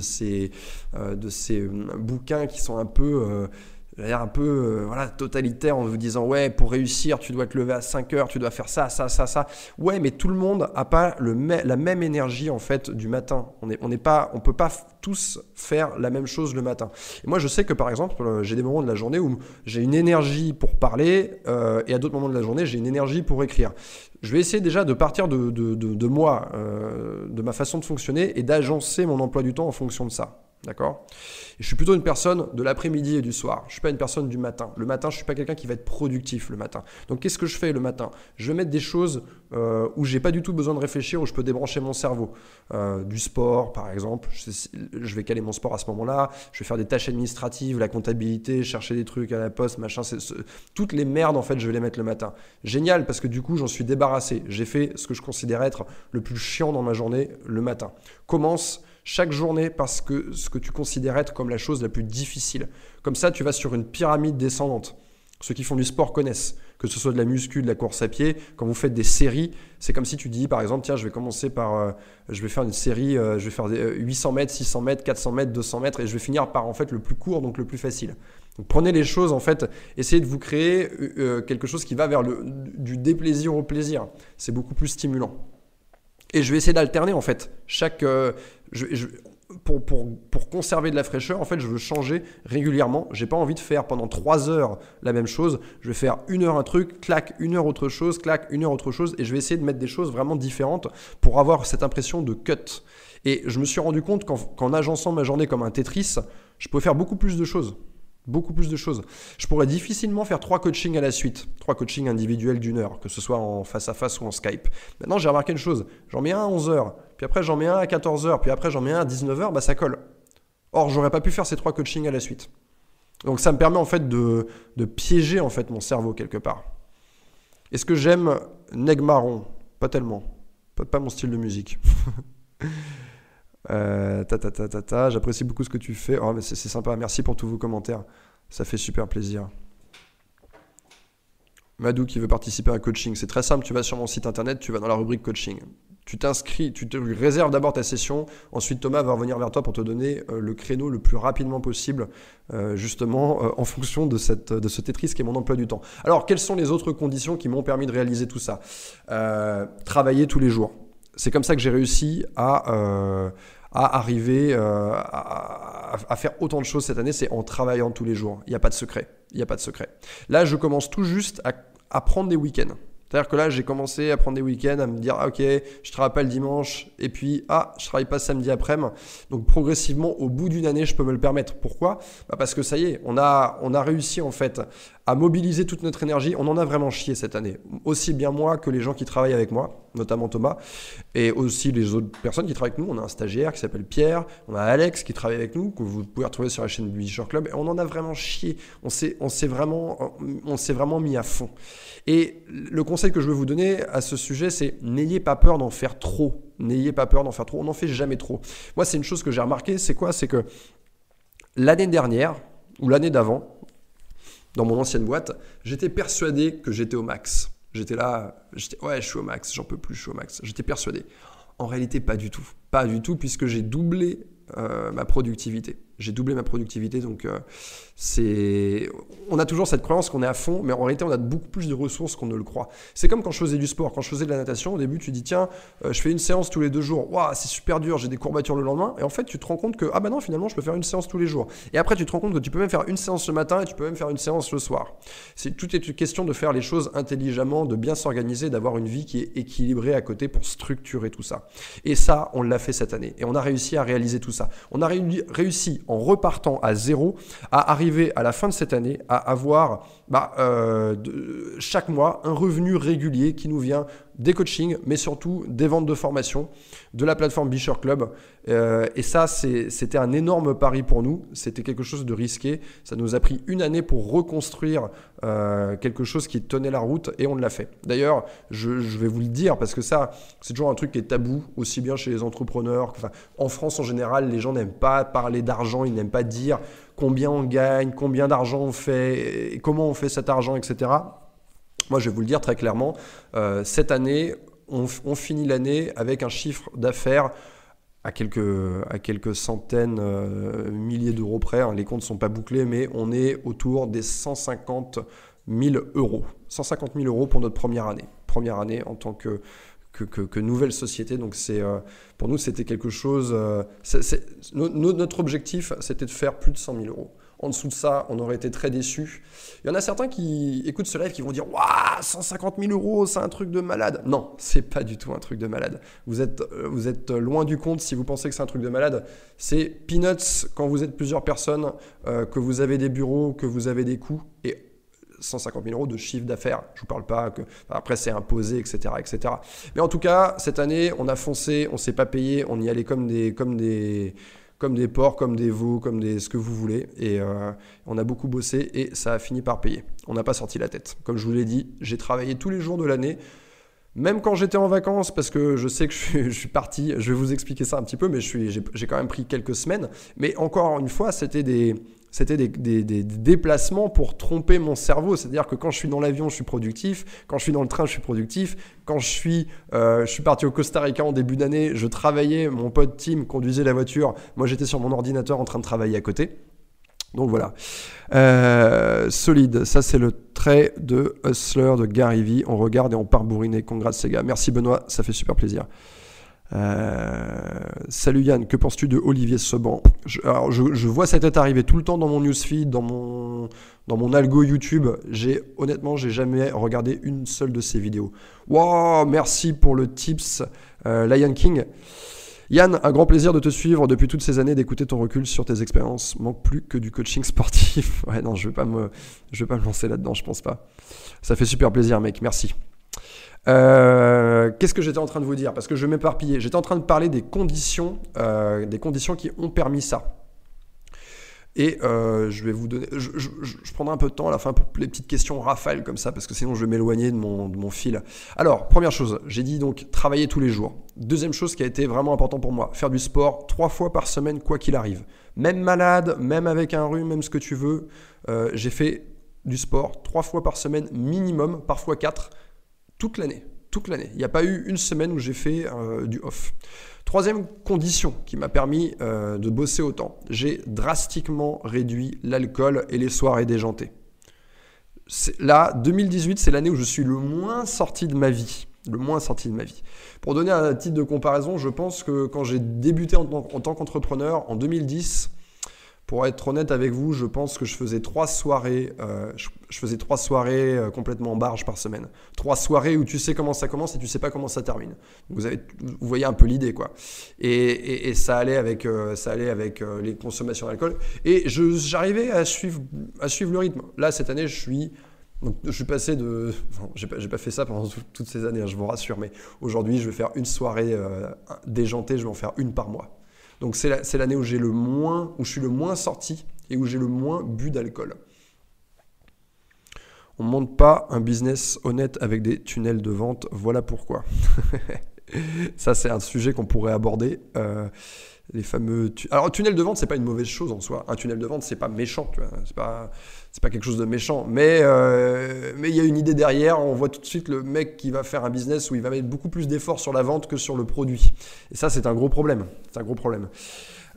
[SPEAKER 1] euh, de ces bouquins qui sont un peu l'air un peu euh, voilà, totalitaire en vous disant ouais pour réussir tu dois te lever à 5 heures, tu dois faire ça, ça, ça, ça. Ouais mais tout le monde n'a pas le la même énergie en fait du matin. On est, on n'est pas, on peut pas tous faire la même chose le matin. Et moi je sais que par exemple euh, j'ai des moments de la journée où j'ai une énergie pour parler euh, et à d'autres moments de la journée j'ai une énergie pour écrire. Je vais essayer déjà de partir de, de, de, moi, de ma façon de fonctionner et d'agencer mon emploi du temps en fonction de ça. D'accord? Je suis plutôt une personne de l'après-midi et du soir. Je ne suis pas une personne du matin. Le matin, je ne suis pas quelqu'un qui va être productif le matin. Donc, qu'est-ce que je fais le matin? Je vais mettre des choses euh, où j'ai pas du tout besoin de réfléchir, où je peux débrancher mon cerveau. Euh, du sport, par exemple. Je, vais caler mon sport à ce moment-là. Je vais faire des tâches administratives, la comptabilité, chercher des trucs à la poste, machin. toutes les merdes, en fait, je vais les mettre le matin. Génial, parce que du coup, j'en suis débarrassé. J'ai fait ce que je considère être le plus chiant dans ma journée le matin. Commence chaque journée parce que ce que tu considères être comme la chose la plus difficile. Comme ça, tu vas sur une pyramide descendante. Ceux qui font du sport connaissent, que ce soit de la muscu, de la course à pied. Quand vous faites des séries, c'est comme si tu dis par exemple, tiens, je vais commencer par, euh, je vais faire une série, euh, je vais faire 800 euh, mètres, 600 mètres, 400 mètres, 200 mètres, et je vais finir par en fait le plus court, donc le plus facile. Donc prenez les choses en fait, essayez de vous créer quelque chose qui va vers du déplaisir au plaisir. C'est beaucoup plus stimulant. Et je vais essayer d'alterner en fait. Chaque, pour, conserver de la fraîcheur, en fait, je veux changer régulièrement. J'ai pas envie de faire pendant 3 heures la même chose. Je vais faire une heure un truc, clac, une heure autre chose, clac, une heure autre chose. Et je vais essayer de mettre des choses vraiment différentes pour avoir cette impression de cut. Et je me suis rendu compte qu'en agençant ma journée comme un Tetris, je peux faire beaucoup plus de choses. Beaucoup plus de choses. Je pourrais difficilement faire trois coachings à la suite, trois coachings individuels d'une heure, que ce soit en face à face ou en Skype. Maintenant, j'ai remarqué une chose, j'en mets un à 11 heures, puis après j'en mets un à 14 heures, puis après j'en mets un à 19 heures, bah ça colle. Or, j'aurais pas pu faire ces trois coachings à la suite. Donc ça me permet en fait de, piéger en fait mon cerveau quelque part. Est-ce que j'aime Neg Marron? Pas tellement. Pas mon style de musique. Euh, ta, ta, ta, ta, J'apprécie beaucoup ce que tu fais. Oh, mais c'est sympa. Merci pour tous vos commentaires. Ça fait super plaisir. Madou qui veut participer à un coaching. C'est très simple. Tu vas sur mon site internet, tu vas dans la rubrique coaching. Tu t'inscris, tu te réserves d'abord ta session. Ensuite, Thomas va revenir vers toi pour te donner euh, le créneau le plus rapidement possible, euh, justement en fonction de, de ce Tetris qui est mon emploi du temps. Alors, quelles sont les autres conditions qui m'ont permis de réaliser tout ça? Travailler tous les jours. C'est comme ça que j'ai réussi à à arriver euh, à, faire autant de choses cette année, c'est en travaillant tous les jours. Il n'y a pas de secret. Il a pas de secret. Là, je commence tout juste à, à prendre des week-ends. C'est-à-dire que là, j'ai commencé à prendre des week-ends, à me dire, ah, ok, je travaille pas le dimanche, et puis, ah, je travaille pas samedi après-midi. Donc, progressivement, au bout d'une année, je peux me le permettre. Pourquoi? Bah Parce que ça y est, on a, on a réussi, en fait, à mobiliser toute notre énergie. On en a vraiment chié cette année. Aussi bien moi que les gens qui travaillent avec moi, notamment Thomas, et aussi les autres personnes qui travaillent avec nous. On a un stagiaire qui s'appelle Pierre, on a Alex qui travaille avec nous, que vous pouvez retrouver sur la chaîne du Short Club. Et on en a vraiment chié. On s'est, on s'est vraiment, on s'est vraiment mis à fond. Et le conseil que je veux vous donner à ce sujet, c'est n'ayez pas peur d'en faire trop. N'ayez pas peur d'en faire trop. On n'en fait jamais trop. Moi, c'est une chose que j'ai remarqué, c'est quoi? C'est que l'année dernière, ou l'année d'avant, dans mon ancienne boîte, j'étais persuadé que j'étais au max. J'étais là, j'étais ouais, je suis au max, j'en peux plus, je suis au max. J'étais persuadé. En réalité, pas du tout. Pas du tout, puisque j'ai doublé euh, ma productivité. J'ai doublé ma productivité, donc euh, c'est. On a toujours cette croyance qu'on est à fond, mais en réalité, on a beaucoup plus de ressources qu'on ne le croit. C'est comme quand je faisais du sport, quand je faisais de la natation. Au début, tu dis tiens, euh, je fais une séance tous les deux jours. Waouh, c'est super dur, j'ai des courbatures le lendemain. Et en fait, tu te rends compte que ah bah non, finalement, je peux faire une séance tous les jours. Et après, tu te rends compte que tu peux même faire une séance le matin et tu peux même faire une séance le soir. C'est tout est une question de faire les choses intelligemment, de bien s'organiser, d'avoir une vie qui est équilibrée à côté pour structurer tout ça. Et ça, on l'a fait cette année, et on a réussi à réaliser tout ça. On a réussi en repartant à zéro à arriver à la fin de cette année à avoir bah, euh, chaque mois un revenu régulier qui nous vient des coachings, mais surtout des ventes de formation de la plateforme Bisher Club. Euh, et ça, c'était un énorme pari pour nous. C'était quelque chose de risqué. Ça nous a pris une année pour reconstruire euh, quelque chose qui tenait la route et on l'a fait. D'ailleurs, je, vais vous le dire parce que ça, c'est toujours un truc qui est tabou, aussi bien chez les entrepreneurs. Enfin, en France en général, les gens n'aiment pas parler d'argent, ils n'aiment pas dire combien on gagne, combien d'argent on fait, comment on fait cet argent, etc. Moi, je vais vous le dire très clairement, euh, cette année, on, finit l'année avec un chiffre d'affaires à quelques, à quelques centaines, euh, milliers d'euros près. Hein. Les comptes ne sont pas bouclés, mais on est autour des 150 000 euros. 150 000 euros pour notre première année. Première année en tant que, que, nouvelle société. Donc euh, pour nous, c'était quelque chose. notre objectif, c'était de faire plus de 100 000 euros. En dessous de ça, on aurait été très déçus. Il y en a certains qui écoutent ce live qui vont dire Waouh, 150 000 euros, c'est un truc de malade. Non, c'est pas du tout un truc de malade. Vous êtes, euh, vous êtes loin du compte si vous pensez que c'est un truc de malade. C'est peanuts quand vous êtes plusieurs personnes, euh, que vous avez des bureaux, que vous avez des coûts. Et 150 000 euros de chiffre d'affaires. Je vous parle pas que après c'est imposé, etc., etc. Mais en tout cas, cette année, on a foncé, on s'est pas payé, on y allait comme des, comme des, comme des porcs, comme des veaux, comme des ce que vous voulez. Et euh, on a beaucoup bossé et ça a fini par payer. On n'a pas sorti la tête. Comme je vous l'ai dit, j'ai travaillé tous les jours de l'année. Même quand j'étais en vacances, parce que je sais que je suis, parti, je vais vous expliquer ça un petit peu, mais j'ai quand même pris quelques semaines. Mais encore une fois, c'était des, c'était des, déplacements pour tromper mon cerveau. C'est-à-dire que quand je suis dans l'avion, je suis productif. Quand je suis dans le train, je suis productif. Quand je suis, euh, je suis parti au Costa Rica en début d'année, je travaillais, mon pote Tim conduisait la voiture. Moi, j'étais sur mon ordinateur en train de travailler à côté. Donc voilà. Euh, solide, ça c'est le trait de Hustler de Gary Vee. On regarde et on part bourriner. Congrats Sega. Merci Benoît, ça fait super plaisir. Euh, salut Yann, que penses-tu de Olivier Seban? Je, alors je, vois sa tête arriver tout le temps dans mon newsfeed, dans mon, dans mon algo YouTube. J'ai honnêtement, j'ai jamais regardé une seule de ses vidéos. Wow, merci pour le tips, euh, Lion King. Yann, un grand plaisir de te suivre depuis toutes ces années, d'écouter ton recul sur tes expériences. Manque plus que du coaching sportif. Ouais, non, je vais pas me, je vais pas me lancer là-dedans, je pense pas. Ça fait super plaisir, mec. Merci. Euh, qu'est-ce que j'étais en train de vous dire? Parce que je m'éparpillais. J'étais en train de parler des conditions, euh, des conditions qui ont permis ça. Et euh, je vais vous donner. Je, prendrai un peu de temps à la fin pour les petites questions rafales comme ça, parce que sinon je vais m'éloigner de mon, fil. Alors, première chose, j'ai dit donc travailler tous les jours. Deuxième chose qui a été vraiment important pour moi, faire du sport trois fois par semaine, quoi qu'il arrive. Même malade, même avec un rhume, même ce que tu veux, j'ai fait du sport trois fois par semaine minimum, parfois quatre toute l'année. Toute l'année. Il n'y a pas eu une semaine où j'ai fait euh, du off. Troisième condition qui m'a permis euh, de bosser autant, j'ai drastiquement réduit l'alcool et les soirées déjantées. Là, 2018, c'est l'année où je suis le moins sorti de ma vie. Le moins sorti de ma vie. Pour donner un titre de comparaison, je pense que quand j'ai débuté en tant qu'entrepreneur en 2010, pour être honnête avec vous, je pense que je faisais trois soirées, euh, je, faisais trois soirées euh, complètement barge par semaine. Trois soirées où tu sais comment ça commence et tu sais pas comment ça termine. Vous, avez, vous voyez un peu l'idée, quoi. Et, ça allait avec, euh, ça allait avec les consommations d'alcool. Et j'arrivais à suivre, à suivre le rythme. Là, cette année, je suis je suis passé de. j'ai pas, pas, fait ça pendant toutes ces années, hein, je vous rassure, mais aujourd'hui, je vais faire une soirée déjantée, je vais en faire une par mois. Donc c'est l'année où j'ai le moins, où je suis le moins sorti et où j'ai le moins bu d'alcool. On ne monte pas un business honnête avec des tunnels de vente. Voilà pourquoi. Ça, c'est un sujet qu'on pourrait aborder. Euh, les fameux. Alors, tunnel de vente, c'est pas une mauvaise chose en soi. Un tunnel de vente, c'est pas méchant, tu c'est pas quelque chose de méchant. Mais euh, mais il y a une idée derrière. On voit tout de suite le mec qui va faire un business où il va mettre beaucoup plus d'efforts sur la vente que sur le produit. Et ça, c'est un gros problème. C'est un gros problème.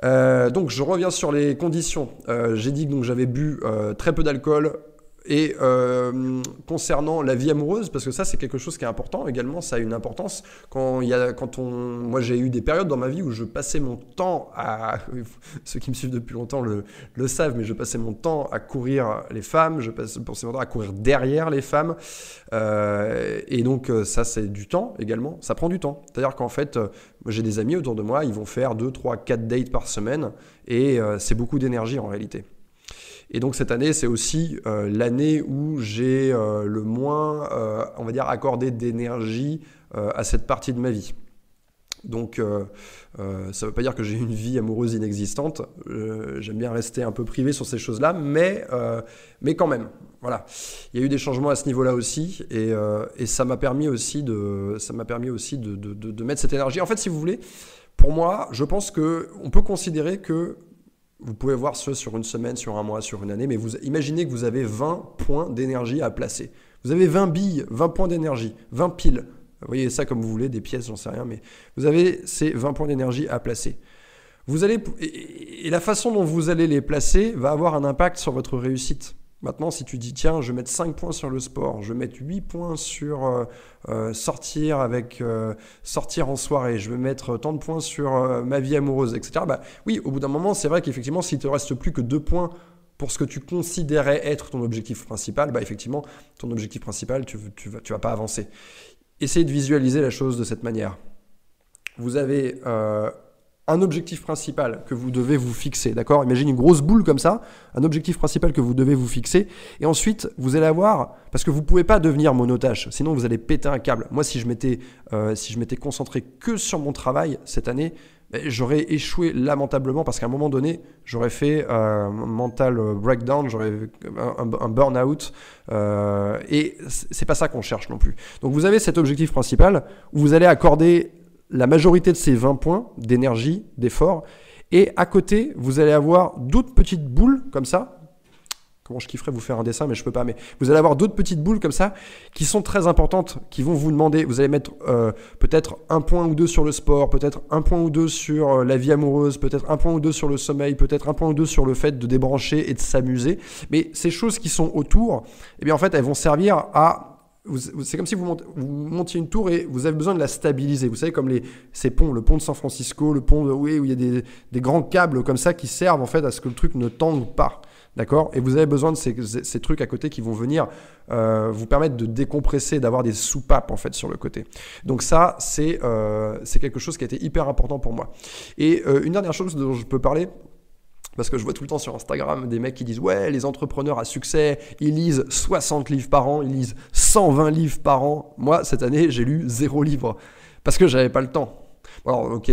[SPEAKER 1] Euh, donc je reviens sur les conditions. Euh, j'ai dit que j'avais bu très peu d'alcool, et euh, concernant la vie amoureuse, parce que ça c'est quelque chose qui est important également, ça a une importance. Quand, il y a, quand on, moi j'ai eu des périodes dans ma vie où je passais mon temps à, ceux qui me suivent depuis longtemps le, savent, mais je passais mon temps à courir les femmes, je passais mon temps à courir derrière les femmes, euh, et donc euh, ça c'est du temps également, ça prend du temps. C'est-à-dire qu'en fait, j'ai des amis autour de moi, ils vont faire 2, 3, 4 dates par semaine, et c'est beaucoup d'énergie en réalité. Et donc cette année, c'est aussi euh, l'année où j'ai euh, le moins, euh, on va dire, accordé d'énergie à cette partie de ma vie. Donc ça ne veut pas dire que j'ai une vie amoureuse inexistante. J'aime bien rester un peu privé sur ces choses-là, mais, mais quand même. Voilà. Il y a eu des changements à ce niveau-là aussi, et, ça m'a permis aussi, de, ça permis aussi de, de, mettre cette énergie. En fait, si vous voulez, pour moi, je pense qu'on peut considérer que vous pouvez voir ce sur une semaine, sur un mois, sur une année, mais vous imaginez que vous avez 20 points d'énergie à placer. Vous avez 20 billes, 20 points d'énergie, 20 piles. Vous voyez ça comme vous voulez, des pièces, j'en sais rien, mais vous avez ces 20 points d'énergie à placer. Vous allez, et la façon dont vous allez les placer va avoir un impact sur votre réussite. Maintenant, si tu dis, tiens, je vais mettre 5 points sur le sport, je vais mettre 8 points sur euh, euh, sortir avec euh, sortir en soirée, je vais mettre tant de points sur ma vie amoureuse, etc. Bah, oui, au bout d'un moment, c'est vrai qu'effectivement, s'il te reste plus que 2 points pour ce que tu considérais être ton objectif principal, bah, effectivement, ton objectif principal, tu ne vas, tu vas pas avancer. Essayez de visualiser la chose de cette manière. Vous avez un objectif principal que vous devez vous fixer, d'accord? Imaginez une grosse boule comme ça, un objectif principal que vous devez vous fixer, et ensuite vous allez avoir, parce que vous pouvez pas devenir monotache, sinon vous allez péter un câble. Moi, si je m'étais, euh, si je m'étais concentré que sur mon travail cette année, ben, j'aurais échoué lamentablement parce qu'à un moment donné, j'aurais fait un mental breakdown, j'aurais un, un burn-out, euh, et c'est pas ça qu'on cherche non plus. Donc vous avez cet objectif principal où vous allez accorder la majorité de ces 20 points d'énergie, d'effort. Et à côté, vous allez avoir d'autres petites boules comme ça. Comment je kifferais vous faire un dessin, mais je peux pas. Mais vous allez avoir d'autres petites boules comme ça qui sont très importantes, qui vont vous demander. Vous allez mettre euh, peut-être un point ou deux sur le sport, peut-être un point ou deux sur euh, la vie amoureuse, peut-être un point ou deux sur le sommeil, peut-être un point ou deux sur le fait de débrancher et de s'amuser. Mais ces choses qui sont autour, eh bien en fait, elles vont servir à c'est comme si vous, montiez une tour et vous avez besoin de la stabiliser. Vous savez, comme ces ponts, le pont de San Francisco, le pont de, où il y a des, grands câbles comme ça qui servent en fait à ce que le truc ne tangue pas. D'accord? Et vous avez besoin de ces, ces, trucs à côté qui vont venir euh, vous permettre de décompresser, d'avoir des soupapes en fait sur le côté. Donc ça, c'est euh, quelque chose qui a été hyper important pour moi. Et euh, une dernière chose dont je peux parler, parce que je vois tout le temps sur Instagram des mecs qui disent Ouais, les entrepreneurs à succès, ils lisent 60 livres par an, ils lisent 120 livres par an. Moi, cette année, j'ai lu zéro livre parce que j'avais pas le temps. Alors, ok,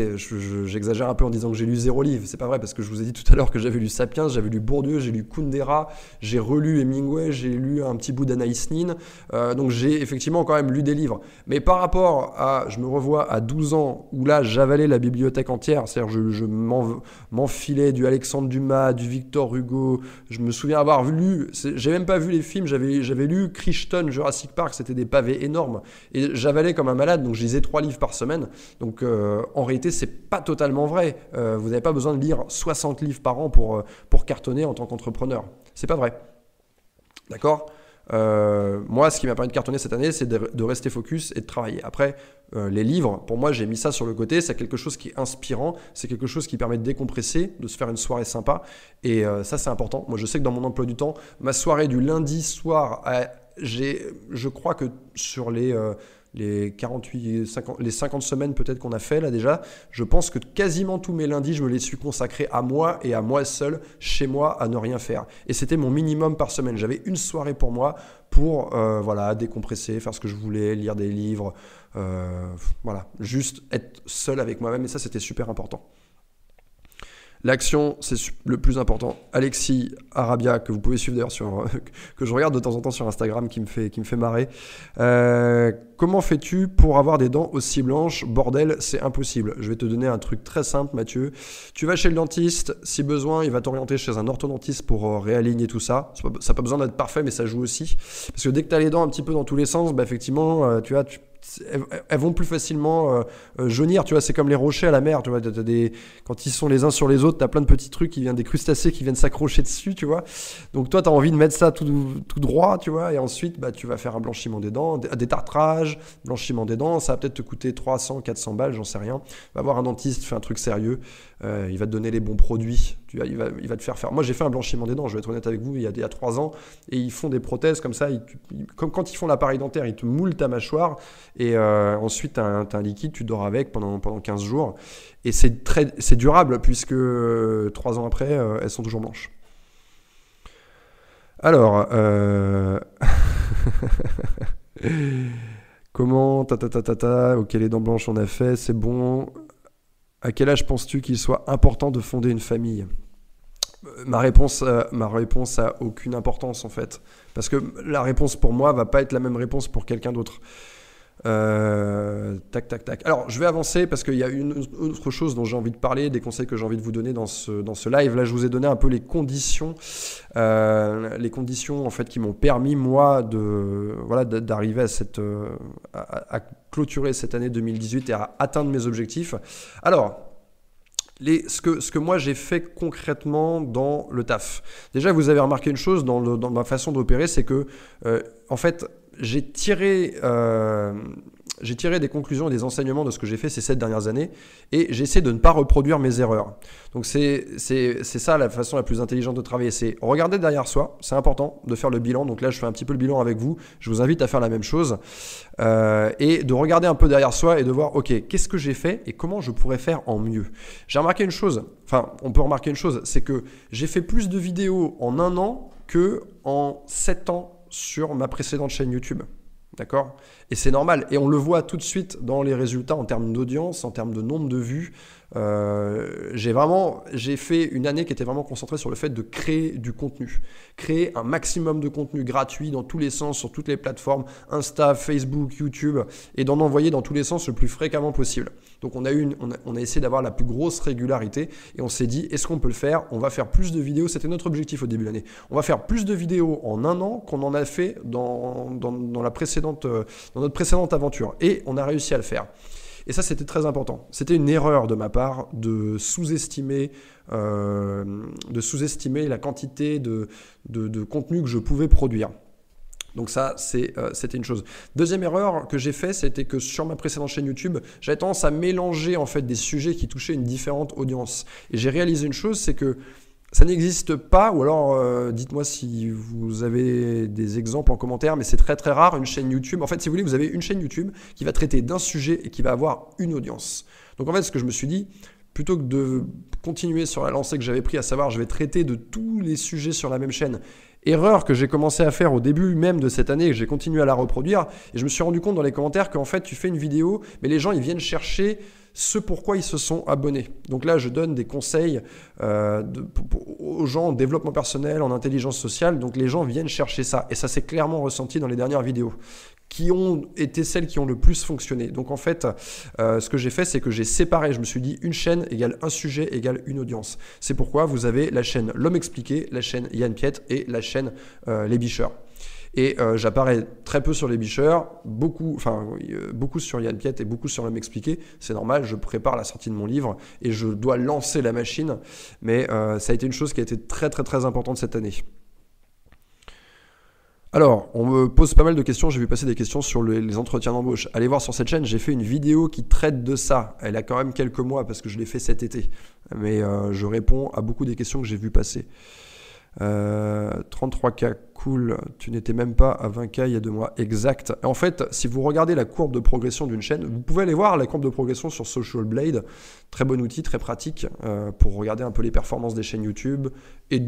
[SPEAKER 1] j'exagère un peu en disant que j'ai lu zéro livre. C'est pas vrai parce que je vous ai dit tout à l'heure que j'avais lu Sapiens, j'avais lu Bourdieu, j'ai lu Kundera, j'ai relu Hemingway, j'ai lu un petit bout d'Anaïs Nin. Euh, donc j'ai effectivement quand même lu des livres. Mais par rapport à, je me revois à 12 ans où là j'avalais la bibliothèque entière, c'est-à-dire je, je m'enfilais du Alexandre Dumas, du Victor Hugo. Je me souviens avoir lu, j'ai même pas vu les films, j'avais lu Crichton, Jurassic Park, c'était des pavés énormes. Et j'avalais comme un malade, donc je lisais trois livres par semaine. Donc euh, en réalité, c'est pas totalement vrai. Euh, vous n'avez pas besoin de lire 60 livres par an pour, euh, pour cartonner en tant qu'entrepreneur. C'est pas vrai. D'accord? Moi, ce qui m'a permis de cartonner cette année, c'est de, rester focus et de travailler. Après, les livres, pour moi, j'ai mis ça sur le côté. C'est quelque chose qui est inspirant. C'est quelque chose qui permet de décompresser, de se faire une soirée sympa. Et ça, c'est important. Moi, je sais que dans mon emploi du temps, ma soirée du lundi soir, j'ai, je crois que sur les les 48, 50, les 50 semaines peut-être qu'on a fait là déjà, je pense que quasiment tous mes lundis, je me les suis consacrés à moi et à moi seul, chez moi, à ne rien faire. Et c'était mon minimum par semaine. J'avais une soirée pour moi pour euh, voilà décompresser, faire ce que je voulais, lire des livres, euh, voilà, juste être seul avec moi-même. Et ça, c'était super important. L'action, c'est le plus important. Alexis Arabia, que vous pouvez suivre d'ailleurs sur, que je regarde de temps en temps sur Instagram, qui me fait, marrer. Euh, comment fais-tu pour avoir des dents aussi blanches? Bordel, c'est impossible. Je vais te donner un truc très simple, Mathieu. Tu vas chez le dentiste, si besoin, il va t'orienter chez un orthodontiste pour euh, réaligner tout ça. Ça n'a pas besoin d'être parfait, mais ça joue aussi. Parce que dès que tu as les dents un petit peu dans tous les sens, bah, effectivement, euh, tu vois, tu elles, vont plus facilement euh, euh, jaunir, tu vois, c'est comme les rochers à la mer, tu vois, des, quand ils sont les uns sur les autres, tu as plein de petits trucs qui viennent, des crustacés qui viennent s'accrocher dessus, tu vois. Donc toi, tu as envie de mettre ça tout, droit, tu vois, et ensuite, bah, tu vas faire un blanchiment des dents, des tartrages, blanchiment des dents, ça va peut-être te coûter 300, 400 balles, j'en sais rien. Va voir un dentiste, fais un truc sérieux, euh, il va te donner les bons produits, il, va, te faire faire. Moi, j'ai fait un blanchiment des dents, je vais être honnête avec vous, il y a, il y a 3 ans, et ils font des prothèses comme ça, comme quand ils font l'appareil dentaire, ils te moulent ta mâchoire, et euh, ensuite, tu as, un liquide, tu dors avec pendant, pendant 15 jours. Et c'est durable, puisque euh, trois ans après, euh, elles sont toujours blanches. Alors, comment ta ta ta ta ta, ok les dents blanches on a fait, c'est bon. À quel âge penses-tu qu'il soit important de fonder une famille? Ma réponse, a aucune importance en fait, parce que la réponse pour moi va pas être la même réponse pour quelqu'un d'autre. Euh, tac, tac, tac. Alors, je vais avancer parce qu'il y a une autre chose dont j'ai envie de parler, des conseils que j'ai envie de vous donner dans ce, live. Là, je vous ai donné un peu les conditions, euh, les conditions en fait qui m'ont permis moi de voilà d'arriver à euh, à, clôturer cette année 2018 et à atteindre mes objectifs. Alors. Ce, que, moi j'ai fait concrètement dans le taf. Déjà, vous avez remarqué une chose dans, ma façon d'opérer, c'est que en fait, j'ai tiré, euh, j'ai tiré des conclusions et des enseignements de ce que j'ai fait ces sept dernières années et j'essaie de ne pas reproduire mes erreurs. Donc c'est, ça la façon la plus intelligente de travailler, c'est regarder derrière soi, c'est important de faire le bilan. Donc là je fais un petit peu le bilan avec vous, je vous invite à faire la même chose euh, et de regarder un peu derrière soi et de voir ok qu'est-ce que j'ai fait et comment je pourrais faire en mieux. J'ai remarqué une chose, enfin on peut remarquer une chose, c'est que j'ai fait plus de vidéos en un an que en sept ans sur ma précédente chaîne YouTube. D'accord? Et c'est normal. Et on le voit tout de suite dans les résultats en termes d'audience, en termes de nombre de vues. Euh, j'ai vraiment, j'ai fait une année qui était vraiment concentrée sur le fait de créer du contenu, créer un maximum de contenu gratuit dans tous les sens, sur toutes les plateformes, Insta, Facebook, YouTube, et d'en envoyer dans tous les sens le plus fréquemment possible. Donc on a, eu on, a, essayé d'avoir la plus grosse régularité et on s'est dit, est-ce qu'on peut le faire? On va faire plus de vidéos, c'était notre objectif au début de l'année. On va faire plus de vidéos en un an qu'on en a fait dans, dans, la précédente, dans notre précédente aventure. Et on a réussi à le faire. Et ça, c'était très important. C'était une erreur de ma part de sous-estimer, euh, de sous-estimer la quantité de, de, contenu que je pouvais produire. Donc ça, euh, c'était une chose. Deuxième erreur que j'ai fait, c'était que sur ma précédente chaîne YouTube, j'avais tendance à mélanger en fait des sujets qui touchaient une différente audience. Et j'ai réalisé une chose, c'est que ça n'existe pas, ou alors euh, dites-moi si vous avez des exemples en commentaire, mais c'est très très rare une chaîne YouTube. En fait, si vous voulez, vous avez une chaîne YouTube qui va traiter d'un sujet et qui va avoir une audience. Donc en fait, ce que je me suis dit, plutôt que de continuer sur la lancée que j'avais pris, à savoir je vais traiter de tous les sujets sur la même chaîne, erreur que j'ai commencé à faire au début même de cette année et que j'ai continué à la reproduire, et je me suis rendu compte dans les commentaires qu'en fait tu fais une vidéo, mais les gens ils viennent chercher ce pourquoi ils se sont abonnés. Donc là, je donne des conseils euh, aux gens en développement personnel, en intelligence sociale. Donc les gens viennent chercher ça. Et ça s'est clairement ressenti dans les dernières vidéos qui ont été celles qui ont le plus fonctionné. Donc en fait, euh, ce que j'ai fait, c'est que j'ai séparé, je me suis dit une chaîne égale un sujet égale une audience. C'est pourquoi vous avez la chaîne L'homme expliqué, la chaîne Yann Piette et la chaîne euh, Les Bicheurs. Et euh, j'apparais très peu sur les bicheurs, beaucoup, enfin, euh, beaucoup sur Yann Piet et beaucoup sur l'homme expliqué. C'est normal, je prépare la sortie de mon livre et je dois lancer la machine. Mais euh, ça a été une chose qui a été très très très importante cette année. Alors, on me pose pas mal de questions. J'ai vu passer des questions sur les entretiens d'embauche. Allez voir sur cette chaîne, j'ai fait une vidéo qui traite de ça. Elle a quand même quelques mois parce que je l'ai fait cet été. Mais je réponds à beaucoup des questions que j'ai vues passer. 33K, euh, cool. Tu n'étais même pas à 20K il y a deux mois. Exact. En fait, si vous regardez la courbe de progression d'une chaîne, vous pouvez aller voir la courbe de progression sur Social Blade. Très bon outil, très pratique euh, pour regarder un peu les performances des chaînes YouTube et,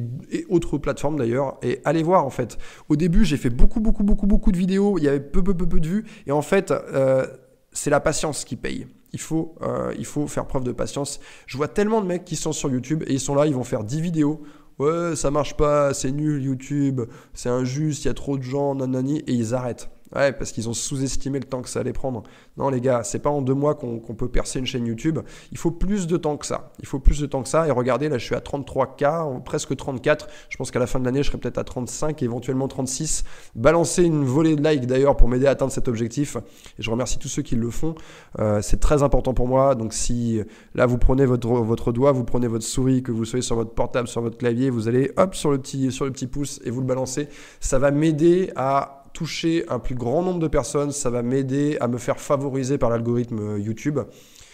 [SPEAKER 1] autres plateformes d'ailleurs. Et allez voir en fait. Au début, j'ai fait beaucoup, beaucoup, beaucoup, beaucoup de vidéos. Il y avait peu, peu, peu, peu de vues. Et en fait, euh, c'est la patience qui paye il faut, il faut faire preuve de patience. Je vois tellement de mecs qui sont sur YouTube et ils sont là, ils vont faire 10 vidéos. Ouais, ça marche pas, c'est nul YouTube, c'est injuste, il y a trop de gens, nanani, et ils arrêtent. Ouais, parce qu'ils ont sous-estimé le temps que ça allait prendre. Non, les gars, c'est pas en deux mois qu'on peut percer une chaîne YouTube. Il faut plus de temps que ça. Il faut plus de temps que ça. Et regardez, là, je suis à 33K, presque 34. Je pense qu'à la fin de l'année, je serai peut-être à 35, éventuellement 36. Balancer une volée de likes d'ailleurs pour m'aider à atteindre cet objectif. Et je remercie tous ceux qui le font. Euh, c'est très important pour moi. Donc, si là, vous prenez votre, votre doigt, vous prenez votre souris, que vous soyez sur votre portable, sur votre clavier, vous allez hop sur le petit, sur le petit pouce et vous le balancez. Ça va m'aider à toucher un plus grand nombre de personnes, ça va m'aider à me faire favoriser par l'algorithme YouTube.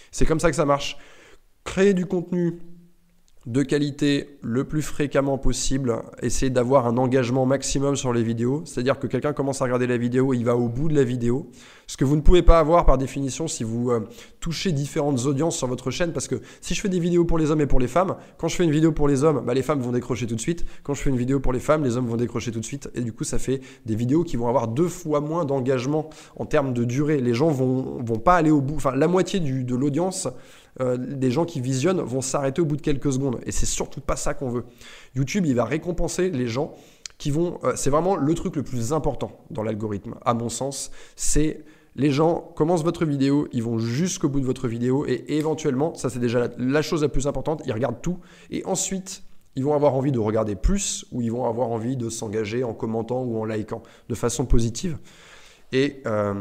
[SPEAKER 1] C'est comme ça que ça marche. Créer du contenu de qualité le plus fréquemment possible, essayer d'avoir un engagement maximum sur les vidéos, c'est-à-dire que quelqu'un commence à regarder la vidéo, il va au bout de la vidéo, ce que vous ne pouvez pas avoir par définition si vous euh, touchez différentes audiences sur votre chaîne, parce que si je fais des vidéos pour les hommes et pour les femmes, quand je fais une vidéo pour les hommes, bah, les femmes vont décrocher tout de suite, quand je fais une vidéo pour les femmes, les hommes vont décrocher tout de suite, et du coup ça fait des vidéos qui vont avoir deux fois moins d'engagement en termes de durée, les gens vont, vont pas aller au bout, enfin la moitié du, de l'audience euh, des gens qui visionnent vont s'arrêter au bout de quelques secondes. Et c'est surtout pas ça qu'on veut. YouTube, il va récompenser les gens qui vont. Euh, c'est vraiment le truc le plus important dans l'algorithme, à mon sens. C'est les gens commencent votre vidéo, ils vont jusqu'au bout de votre vidéo et éventuellement, ça c'est déjà la, chose la plus importante, ils regardent tout et ensuite ils vont avoir envie de regarder plus ou ils vont avoir envie de s'engager en commentant ou en likant de façon positive. Et euh,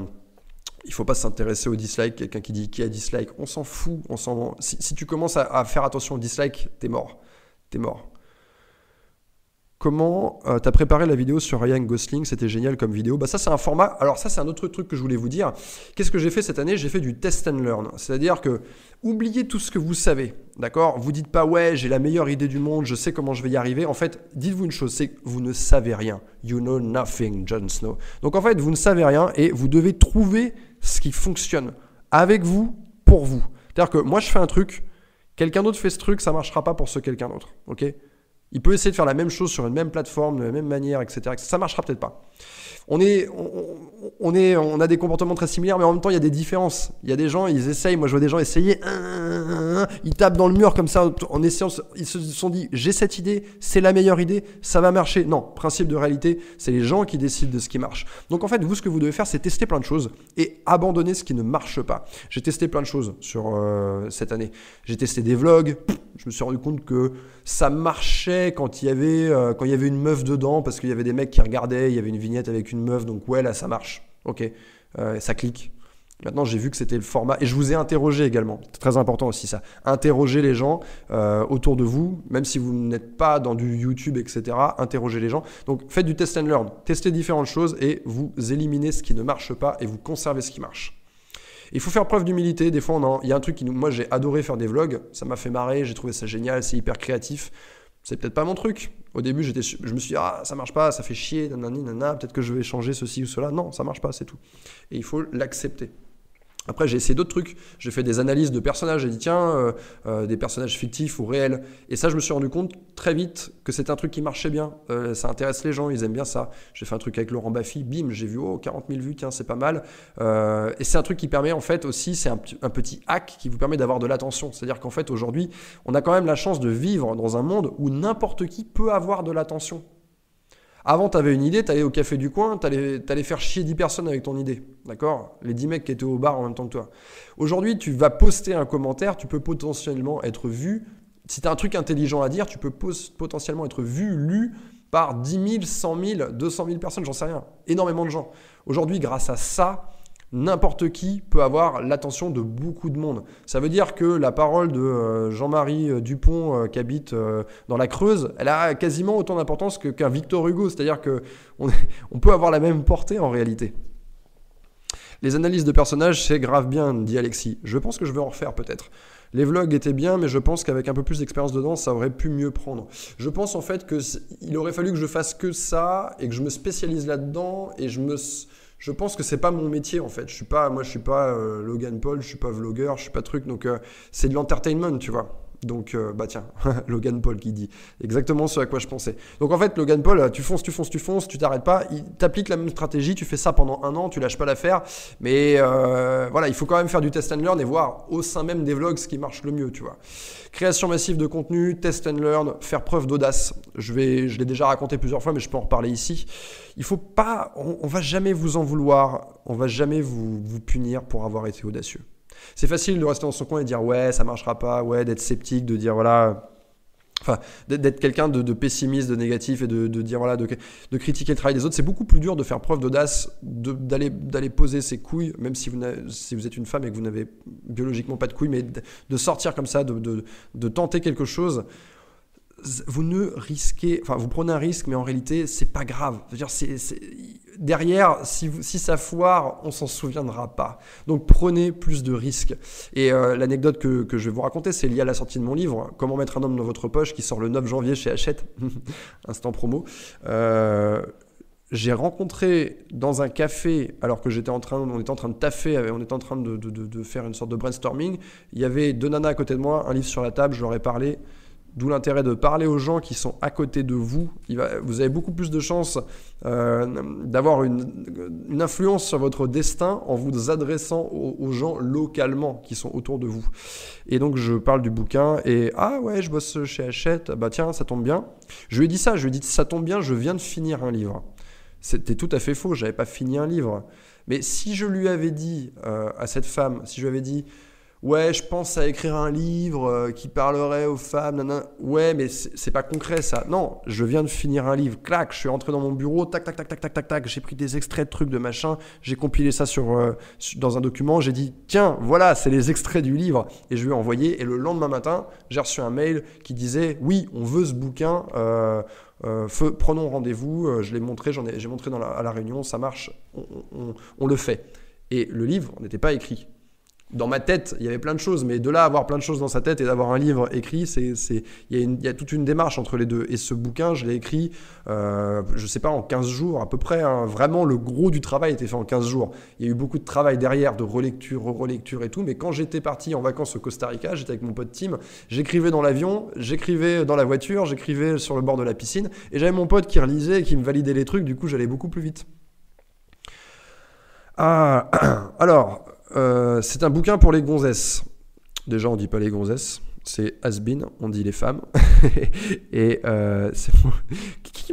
[SPEAKER 1] il faut pas s'intéresser au dislike. Quelqu'un qui dit qui a dislike, on s'en fout. On s'en... Si, si, tu commences à, faire attention au dislike, t'es mort. T'es mort. Comment euh, tu as préparé la vidéo sur Ryan Gosling? C'était génial comme vidéo. Bah ça c'est un format. Alors ça c'est un autre truc que je voulais vous dire. Qu'est-ce que j'ai fait cette année? J'ai fait du test and learn. C'est-à-dire que oubliez tout ce que vous savez. D'accord? Vous dites pas ouais j'ai la meilleure idée du monde, je sais comment je vais y arriver. En fait, dites-vous une chose, c'est que vous ne savez rien. You know nothing, Jon Snow. Donc en fait vous ne savez rien et vous devez trouver ce qui fonctionne avec vous pour vous. C'est-à-dire que moi je fais un truc, quelqu'un d'autre fait ce truc, ça marchera pas pour ce quelqu'un d'autre. Ok? Il peut essayer de faire la même chose sur une même plateforme, de la même manière, etc. Ça marchera peut-être pas. On, est, on, est, on a des comportements très similaires, mais en même temps, il y a des différences. Il y a des gens, ils essayent, moi je vois des gens essayer, ils tapent dans le mur comme ça en essayant, ils se sont dit, j'ai cette idée, c'est la meilleure idée, ça va marcher. Non, principe de réalité, c'est les gens qui décident de ce qui marche. Donc en fait, vous, ce que vous devez faire, c'est tester plein de choses et abandonner ce qui ne marche pas. J'ai testé plein de choses sur euh, cette année. J'ai testé des vlogs, je me suis rendu compte que ça marchait quand il y avait, euh, quand il y avait une meuf dedans, parce qu'il y avait des mecs qui regardaient, il y avait une vignette avec une meuf, donc ouais, là ça marche. Ok, euh, ça clique. Maintenant, j'ai vu que c'était le format. Et je vous ai interrogé également. Très important aussi ça. Interroger les gens euh, autour de vous, même si vous n'êtes pas dans du YouTube, etc. Interrogez les gens. Donc, faites du test and learn. Testez différentes choses et vous éliminez ce qui ne marche pas et vous conservez ce qui marche. Il faut faire preuve d'humilité. Des fois, il y a un truc qui nous. Moi, j'ai adoré faire des vlogs. Ça m'a fait marrer. J'ai trouvé ça génial. C'est hyper créatif. C'est peut-être pas mon truc. Au début, j'étais, je me suis dit, ah, ça marche pas, ça fait chier, nanana, peut-être que je vais changer ceci ou cela. Non, ça marche pas, c'est tout. Et il faut l'accepter. Après, j'ai essayé d'autres trucs. J'ai fait des analyses de personnages. J'ai dit, tiens, euh, euh, des personnages fictifs ou réels. Et ça, je me suis rendu compte très vite que c'est un truc qui marchait bien. Euh, ça intéresse les gens, ils aiment bien ça. J'ai fait un truc avec Laurent Baffy. Bim, j'ai vu, oh, 40 000 vues, tiens, c'est pas mal. et c'est un truc qui permet, en fait, aussi, c'est un, un, petit hack qui vous permet d'avoir de l'attention. C'est-à-dire qu'en fait, aujourd'hui, on a quand même la chance de vivre dans un monde où n'importe qui peut avoir de l'attention. Avant, tu avais une idée, tu allais au café du coin, tu allais, faire chier 10 personnes avec ton idée. D'accord? Les 10 mecs qui étaient au bar en même temps que toi. Aujourd'hui, tu vas poster un commentaire, tu peux potentiellement être vu. Si tu as un truc intelligent à dire, tu peux potentiellement être vu, lu par 10 000, 100 000, 200 000 personnes, j'en sais rien. Énormément de gens. Aujourd'hui, grâce à ça, n'importe qui peut avoir l'attention de beaucoup de monde. Ça veut dire que la parole de euh, Jean-Marie euh, Dupont euh, qui habite dans la Creuse, elle a quasiment autant d'importance qu'un Victor Hugo. C'est-à-dire qu'on on peut avoir la même portée en réalité. Les analyses de personnages, c'est grave bien, dit Alexis. Je pense que je vais en refaire peut-être. Les vlogs étaient bien, mais je pense qu'avec un peu plus d'expérience dedans, ça aurait pu mieux prendre. Je pense en fait qu'il aurait fallu que je fasse que ça et que je me spécialise là-dedans et je me je pense que c'est pas mon métier en fait. Je suis pas, moi je suis pas euh, Logan Paul, je suis pas vlogueur, je suis pas truc. Donc euh, c'est de l'entertainment, tu vois. Donc, euh, bah tiens, Logan Paul qui dit exactement ce à quoi je pensais. Donc en fait, Logan Paul, tu fonces, tu fonces, tu fonces, tu t'arrêtes pas, il t'applique la même stratégie, tu fais ça pendant un an, tu lâches pas l'affaire. Mais voilà, il faut quand même faire du test and learn et voir au sein même des vlogs ce qui marche le mieux, tu vois. Création massive de contenu, test and learn, faire preuve d'audace. Je vais, je l'ai déjà raconté plusieurs fois, mais je peux en reparler ici. Il faut pas, on, on va jamais vous en vouloir, on va jamais vous, punir pour avoir été audacieux. C'est facile de rester dans son coin et dire ouais, ça marchera pas, ouais, d'être sceptique, de dire voilà. Enfin, d'être quelqu'un de, pessimiste, de négatif et de, dire voilà, de, de, critiquer le travail des autres, c'est beaucoup plus dur de faire preuve d'audace, d'aller poser ses couilles, même si vous, êtes une femme et que vous n'avez biologiquement pas de couilles, mais de, sortir comme ça, de, de tenter quelque chose vous ne risquez, enfin vous prenez un risque, mais en réalité c'est pas grave. dire, c'est, derrière, si, ça foire, on s'en souviendra pas. Donc prenez plus de risques. Et euh, l'anecdote que, je vais vous raconter, c'est lié à la sortie de mon livre, Comment mettre un homme dans votre poche, qui sort le 9 janvier chez Hachette, instant promo. Euh, j'ai rencontré dans un café, alors que j'étais en train, on était en train de taffer, on était en train de, faire une sorte de brainstorming. Il y avait deux nanas à côté de moi, un livre sur la table, je leur ai parlé. D'où l'intérêt de parler aux gens qui sont à côté de vous. vous avez beaucoup plus de chances euh, d'avoir une, influence sur votre destin en vous adressant aux, gens localement qui sont autour de vous. Et donc je parle du bouquin et ah ouais, je bosse chez Hachette. Bah tiens, ça tombe bien. Je lui ai dit ça. Je lui ai dit ça tombe bien. Je viens de finir un livre. C'était tout à fait faux. J'avais pas fini un livre. Mais si je lui avais dit euh, à cette femme, si je lui avais dit Ouais, je pense à écrire un livre euh, qui parlerait aux femmes. Ouais, mais c'est pas concret ça. Non, je viens de finir un livre. Clac, je suis rentré dans mon bureau. Tac, tac, tac, tac, tac, tac, tac. J'ai pris des extraits de trucs de machin. J'ai compilé ça sur, euh, dans un document. J'ai dit tiens, voilà, c'est les extraits du livre. Et je lui ai envoyé. Et le lendemain matin, j'ai reçu un mail qui disait oui, on veut ce bouquin. Euh, prenons rendez-vous. je l'ai montré. J'en ai, montré dans à la réunion. Ça marche. On le fait. Et le livre n'était pas écrit dans ma tête, il y avait plein de choses, mais de là avoir plein de choses dans sa tête et d'avoir un livre écrit, c'est, c'est, il, y a y a toute une démarche entre les deux. Et ce bouquin, je l'ai écrit, euh, je sais pas, en 15 jours à peu près. Hein. Vraiment, le gros du travail était fait en 15 jours. Il y a eu beaucoup de travail derrière, de relecture, relecture et tout. Mais quand j'étais parti en vacances au Costa Rica, j'étais avec mon pote Tim, j'écrivais dans l'avion, j'écrivais dans la voiture, j'écrivais sur le bord de la piscine, et j'avais mon pote qui relisait et qui me validait les trucs. Du coup, j'allais beaucoup plus vite. Ah, alors, euh, c'est un bouquin pour les gonzesses. Déjà, on dit pas les gonzesses, c'est Asbin, on dit les femmes. et euh,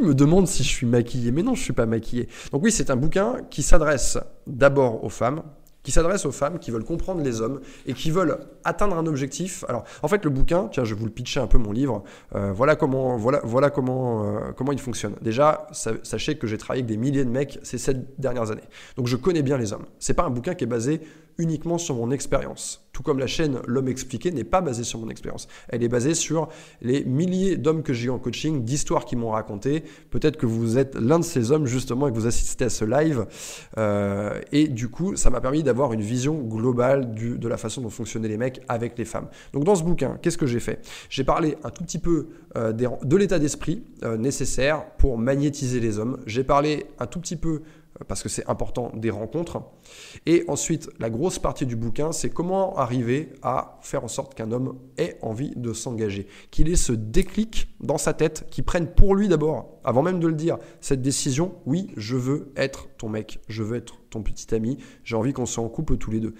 [SPEAKER 1] qui me demande si je suis maquillé Mais non, je suis pas maquillé. Donc oui, c'est un bouquin qui s'adresse d'abord aux femmes, qui s'adresse aux femmes qui veulent comprendre les hommes et qui veulent atteindre un objectif. Alors, en fait, le bouquin, tiens, je vais vous le pitcher un peu mon livre. Euh, voilà comment, voilà, voilà comment, euh, comment il fonctionne. Déjà, sachez que j'ai travaillé avec des milliers de mecs ces sept dernières années. Donc, je connais bien les hommes. C'est pas un bouquin qui est basé uniquement sur mon expérience. Tout comme la chaîne L'homme expliqué n'est pas basée sur mon expérience. Elle est basée sur les milliers d'hommes que j'ai eu en coaching, d'histoires qui m'ont raconté. Peut-être que vous êtes l'un de ces hommes justement et que vous assistez à ce live. Euh, et du coup, ça m'a permis d'avoir une vision globale de la façon dont fonctionnaient les mecs avec les femmes. Donc dans ce bouquin, qu'est-ce que j'ai fait? J'ai parlé un tout petit peu euh, de l'état d'esprit euh, nécessaire pour magnétiser les hommes. J'ai parlé un tout petit peu parce que c'est important, des rencontres. Et ensuite, la grosse partie du bouquin, c'est comment arriver à faire en sorte qu'un homme ait envie de s'engager, qu'il ait ce déclic dans sa tête, qu'il prenne pour lui d'abord, avant même de le dire, cette décision, oui, je veux être ton mec, je veux être ton petit ami, j'ai envie qu'on soit en couple tous les deux.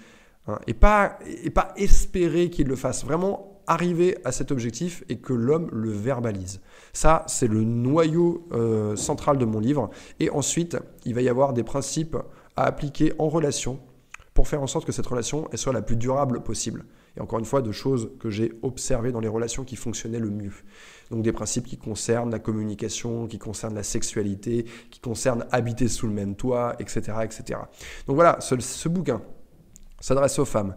[SPEAKER 1] Hein. et, pas, et pas espérer qu'il le fasse, vraiment arriver à cet objectif et que l'homme le verbalise. Ça, c'est le noyau euh, central de mon livre. Et ensuite, il va y avoir des principes à appliquer en relation pour faire en sorte que cette relation soit la plus durable possible. Et encore une fois, de choses que j'ai observées dans les relations qui fonctionnaient le mieux. Donc des principes qui concernent la communication, qui concernent la sexualité, qui concernent habiter sous le même toit, etc. etc. Donc voilà, ce, ce bouquin s'adresse aux femmes,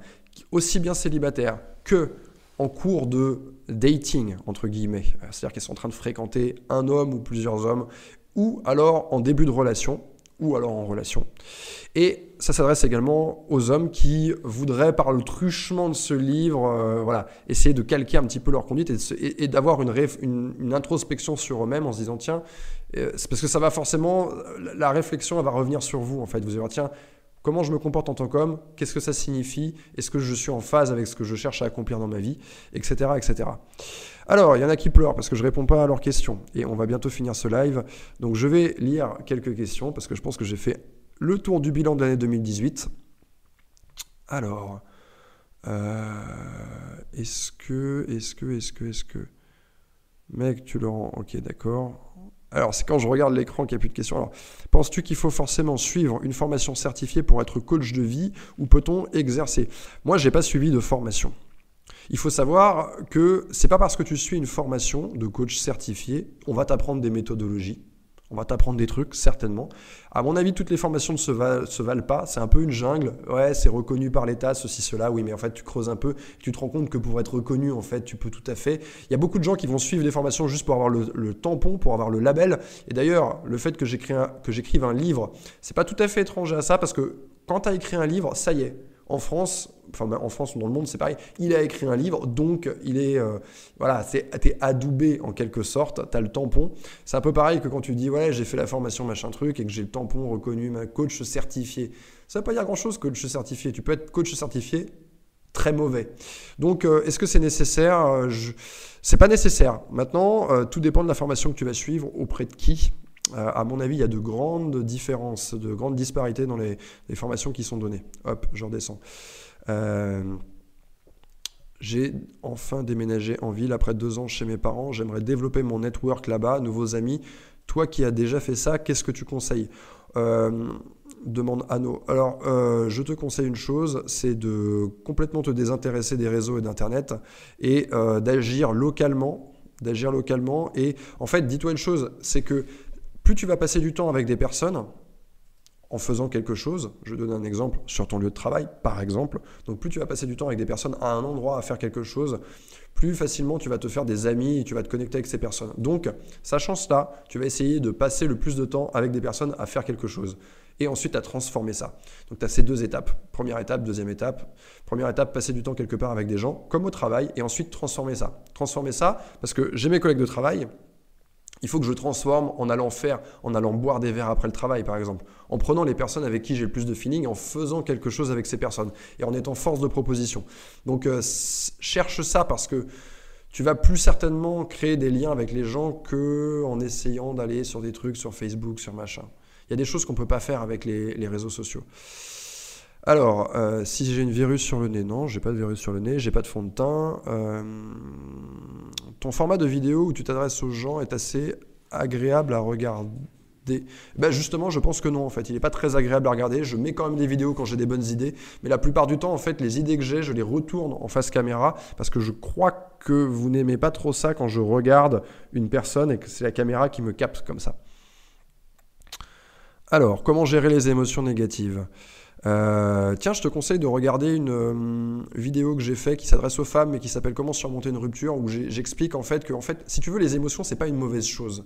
[SPEAKER 1] aussi bien célibataires que en cours de dating, entre guillemets. C'est-à-dire qu'elles sont en train de fréquenter un homme ou plusieurs hommes, ou alors en début de relation, ou alors en relation. Et ça s'adresse également aux hommes qui voudraient, par le truchement de ce livre, euh, voilà, essayer de calquer un petit peu leur conduite et, d'avoir une, introspection sur eux-mêmes en se disant, tiens, euh, parce que ça va forcément, la réflexion, elle va revenir sur vous, en fait. Vous allez dire, tiens, Comment je me comporte en tant qu'homme Qu'est-ce que ça signifie Est-ce que je suis en phase avec ce que je cherche à accomplir dans ma vie Etc. etc. Alors, il y en a qui pleurent parce que je ne réponds pas à leurs questions. Et on va bientôt finir ce live. Donc, je vais lire quelques questions parce que je pense que j'ai fait le tour du bilan de l'année 2018. Alors, euh, est-ce que, est-ce que, est-ce que, est-ce que... Mec, tu le rends... Ok, d'accord. Alors, c'est quand je regarde l'écran qu'il n'y a plus de questions. Alors, penses-tu qu'il faut forcément suivre une formation certifiée pour être coach de vie ou peut-on exercer? Moi, je n'ai pas suivi de formation. Il faut savoir que c'est pas parce que tu suis une formation de coach certifié, on va t'apprendre des méthodologies. On va t'apprendre des trucs, certainement. À mon avis, toutes les formations ne se, valent, pas. C'est un peu une jungle. Ouais, c'est reconnu par l'État, ceci, cela. Oui, mais en fait, tu creuses un peu. Tu te rends compte que pour être reconnu, en fait, tu peux tout à fait. Il y a beaucoup de gens qui vont suivre des formations juste pour avoir le, tampon, pour avoir le label. Et d'ailleurs, le fait que j'écrive un, un livre, c'est pas tout à fait étranger à ça parce que quand tu as écrit un livre, ça y est. En France, enfin en France ou dans le monde, c'est pareil. Il a écrit un livre, donc il est, euh, voilà, c'est, adoubé en quelque sorte. T'as le tampon. C'est un peu pareil que quand tu dis, ouais, j'ai fait la formation machin truc et que j'ai le tampon reconnu, ma coach certifié. Ça veut pas dire grand chose, coach certifié. Tu peux être coach certifié très mauvais. Donc, euh, est-ce que c'est nécessaire? Euh, Je... C'est pas nécessaire. Maintenant, tout dépend de la formation que tu vas suivre, auprès de qui. à mon avis, il y a de grandes différences, de grandes disparités dans les, les formations qui sont données. Hop, je redescends. Euh, j'ai enfin déménagé en ville après deux ans chez mes parents. J'aimerais développer mon network là-bas, nouveaux amis. Toi qui as déjà fait ça, qu'est-ce que tu conseilles? Euh, Demande Anno. Alors, euh, je te conseille une chose, c'est de complètement te désintéresser des réseaux et d'Internet et d'agir localement. D'agir localement. Et en fait, dis-toi une chose, c'est que plus tu vas passer du temps avec des personnes, en faisant quelque chose. Je donne un exemple sur ton lieu de travail, par exemple. Donc plus tu vas passer du temps avec des personnes à un endroit à faire quelque chose, plus facilement tu vas te faire des amis et tu vas te connecter avec ces personnes. Donc, sachant cela, tu vas essayer de passer le plus de temps avec des personnes à faire quelque chose. Et ensuite à transformer ça. Donc tu as ces deux étapes. Première étape, deuxième étape. Première étape, passer du temps quelque part avec des gens, comme au travail, et ensuite transformer ça. Transformer ça, parce que j'ai mes collègues de travail, il faut que je transforme en allant faire, en allant boire des verres après le travail, par exemple, en prenant les personnes avec qui j'ai le plus de feeling, en faisant quelque chose avec ces personnes et en étant force de proposition. Donc, euh, cherche ça parce que tu vas plus certainement créer des liens avec les gens que en essayant d'aller sur des trucs sur Facebook, sur machin. Il y a des choses qu'on peut pas faire avec les réseaux sociaux. Alors, euh, si j'ai une virus sur le nez, non, j'ai pas de virus sur le nez, j'ai pas de fond de teint. Euh, ton format de vidéo où tu t'adresses aux gens est assez agréable à regarder. Ben justement, je pense que non, en fait. Il n'est pas très agréable à regarder. Je mets quand même des vidéos quand j'ai des bonnes idées. Mais la plupart du temps, en fait, les idées que j'ai, je les retourne en face caméra parce que je crois que vous n'aimez pas trop ça quand je regarde une personne et que c'est la caméra qui me capte comme ça. Alors, comment gérer les émotions négatives? Euh, tiens, je te conseille de regarder une euh, vidéo que j'ai fait qui s'adresse aux femmes et qui s'appelle Comment surmonter une rupture, où j'explique en fait que, en fait, si tu veux, les émotions, c'est pas une mauvaise chose.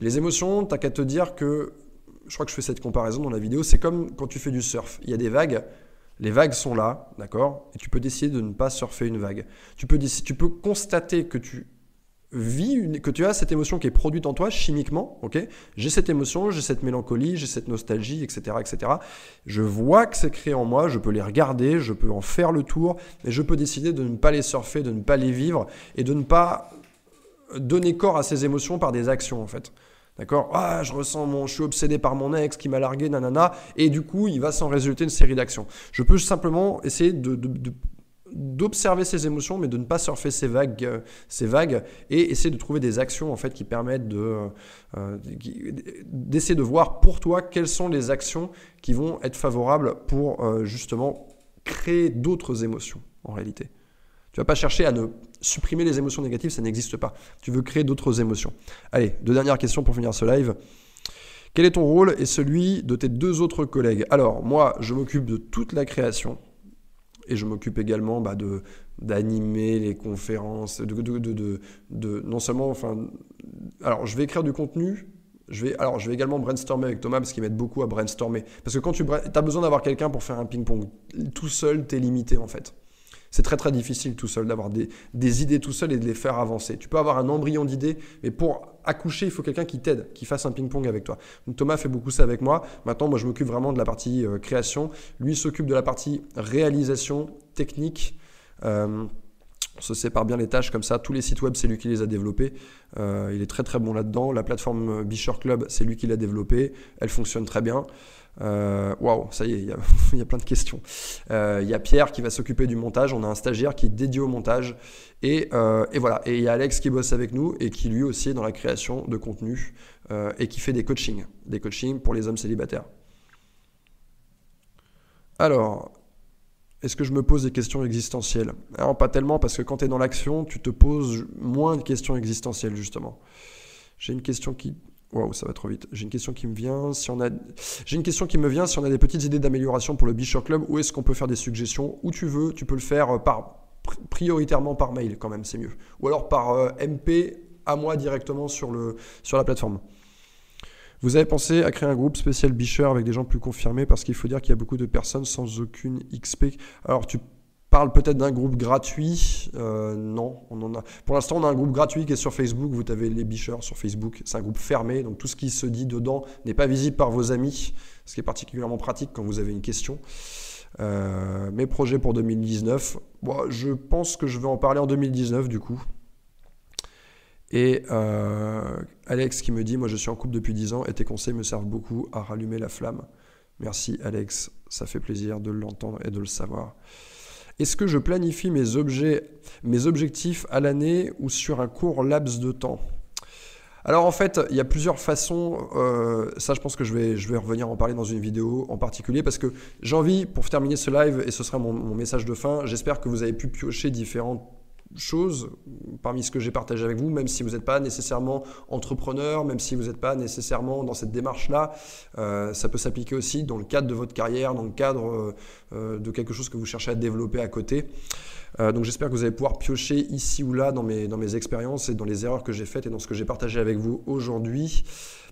[SPEAKER 1] Les émotions, t'as qu'à te dire que, je crois que je fais cette comparaison dans la vidéo, c'est comme quand tu fais du surf. Il y a des vagues, les vagues sont là, d'accord? Et tu peux décider de ne pas surfer une vague. Tu peux, tu peux constater que tu que tu as cette émotion qui est produite en toi chimiquement, ok? J'ai cette émotion, j'ai cette mélancolie, j'ai cette nostalgie, etc., etc. Je vois que c'est créé en moi, je peux les regarder, je peux en faire le tour, et je peux décider de ne pas les surfer, de ne pas les vivre, et de ne pas donner corps à ces émotions par des actions, en fait. D'accord? Ah, je ressens mon, je suis obsédé par mon ex qui m'a largué, nanana, et du coup, il va s'en résulter une série d'actions. Je peux simplement essayer de d'observer ses émotions, mais de ne pas surfer ces vagues, euh, ces vagues, et essayer de trouver des actions en fait qui permettent de euh, euh, d'essayer de voir pour toi quelles sont les actions qui vont être favorables pour justement créer d'autres émotions en réalité. Tu vas pas chercher à ne supprimer les émotions négatives, ça n'existe pas. Tu veux créer d'autres émotions. Allez, deux dernières questions pour finir ce live. Quel est ton rôle et celui de tes deux autres collègues? Alors, moi, je m'occupe de toute la création, et je m'occupe également bah, de d'animer les conférences, de, non seulement, enfin, alors je vais écrire du contenu, je vais, alors je vais également brainstormer avec Thomas parce qu'il m'aide beaucoup à brainstormer. Parce que quand tu as besoin d'avoir quelqu'un pour faire un ping-pong, tout seul, tu es limité en fait. C'est très très difficile tout seul d'avoir des, des, idées tout seul et de les faire avancer. Tu peux avoir un embryon d'idées, mais pour accoucher, il faut quelqu'un qui t'aide, qui fasse un ping-pong avec toi. Thomas fait beaucoup ça avec moi. Maintenant, moi, je m'occupe vraiment de la partie euh, création. Lui s'occupe de la partie réalisation technique. Euh, on se sépare bien les tâches comme ça. Tous les sites web, c'est lui qui les a développés. Euh, il est très très bon là-dedans. La plateforme Bisher Club, c'est lui qui l'a développée. Elle fonctionne très bien. Euh, waouh, ça y est, il y, a, plein de questions. Euh, il y a Pierre qui va s'occuper du montage. On a un stagiaire qui est dédié au montage. Et, et, voilà. Et il y a Alex qui bosse avec nous et qui lui aussi est dans la création de contenu et qui fait des coachings. Des coachings pour les hommes célibataires. Alors, est-ce que je me pose des questions existentielles? Non, pas tellement, parce que quand tu es dans l'action, tu te poses moins de questions existentielles, justement. J'ai une question qui... Waouh, ça va trop vite. J'ai une question qui me vient. Si on a, j'ai une question qui me vient. Si on a des petites idées d'amélioration pour le Bishop Club, où est-ce qu'on peut faire des suggestions? Où tu veux, tu peux le faire par prioritairement par mail, quand même, c'est mieux. Ou alors par euh, MP à moi directement sur le sur la plateforme. Vous avez pensé à créer un groupe spécial Bicheur avec des gens plus confirmés parce qu'il faut dire qu'il y a beaucoup de personnes sans aucune XP. Alors tu parles peut-être d'un groupe gratuit. Euh, non. Pour l'instant, on a un groupe gratuit qui est sur Facebook. Vous avez les bicheurs sur Facebook. C'est un groupe fermé, donc tout ce qui se dit dedans n'est pas visible par vos amis, ce qui est particulièrement pratique quand vous avez une question. Euh, mes projets pour 2019, je pense que je vais en parler en 2019 du coup. Et euh, Alex qui me dit, moi je suis en couple depuis 10 ans et tes conseils me servent beaucoup à rallumer la flamme. Merci Alex, ça fait plaisir de l'entendre et de le savoir. Est-ce que je planifie mes, objectifs à l'année ou sur un court laps de temps? Alors en fait, il y a plusieurs façons. Euh, ça, je pense que je vais, revenir en parler dans une vidéo en particulier parce que j'ai envie, pour terminer ce live, et ce sera mon message de fin, j'espère que vous avez pu piocher différentes choses parmi ce que j'ai partagé avec vous, même si vous n'êtes pas nécessairement entrepreneur, même si vous n'êtes pas nécessairement dans cette démarche-là, euh, ça peut s'appliquer aussi dans le cadre de votre carrière, dans le cadre euh, euh, de quelque chose que vous cherchez à développer à côté. donc j'espère que vous allez pouvoir piocher ici ou là dans mes, dans mes expériences et dans les erreurs que j'ai faites et dans ce que j'ai partagé avec vous aujourd'hui.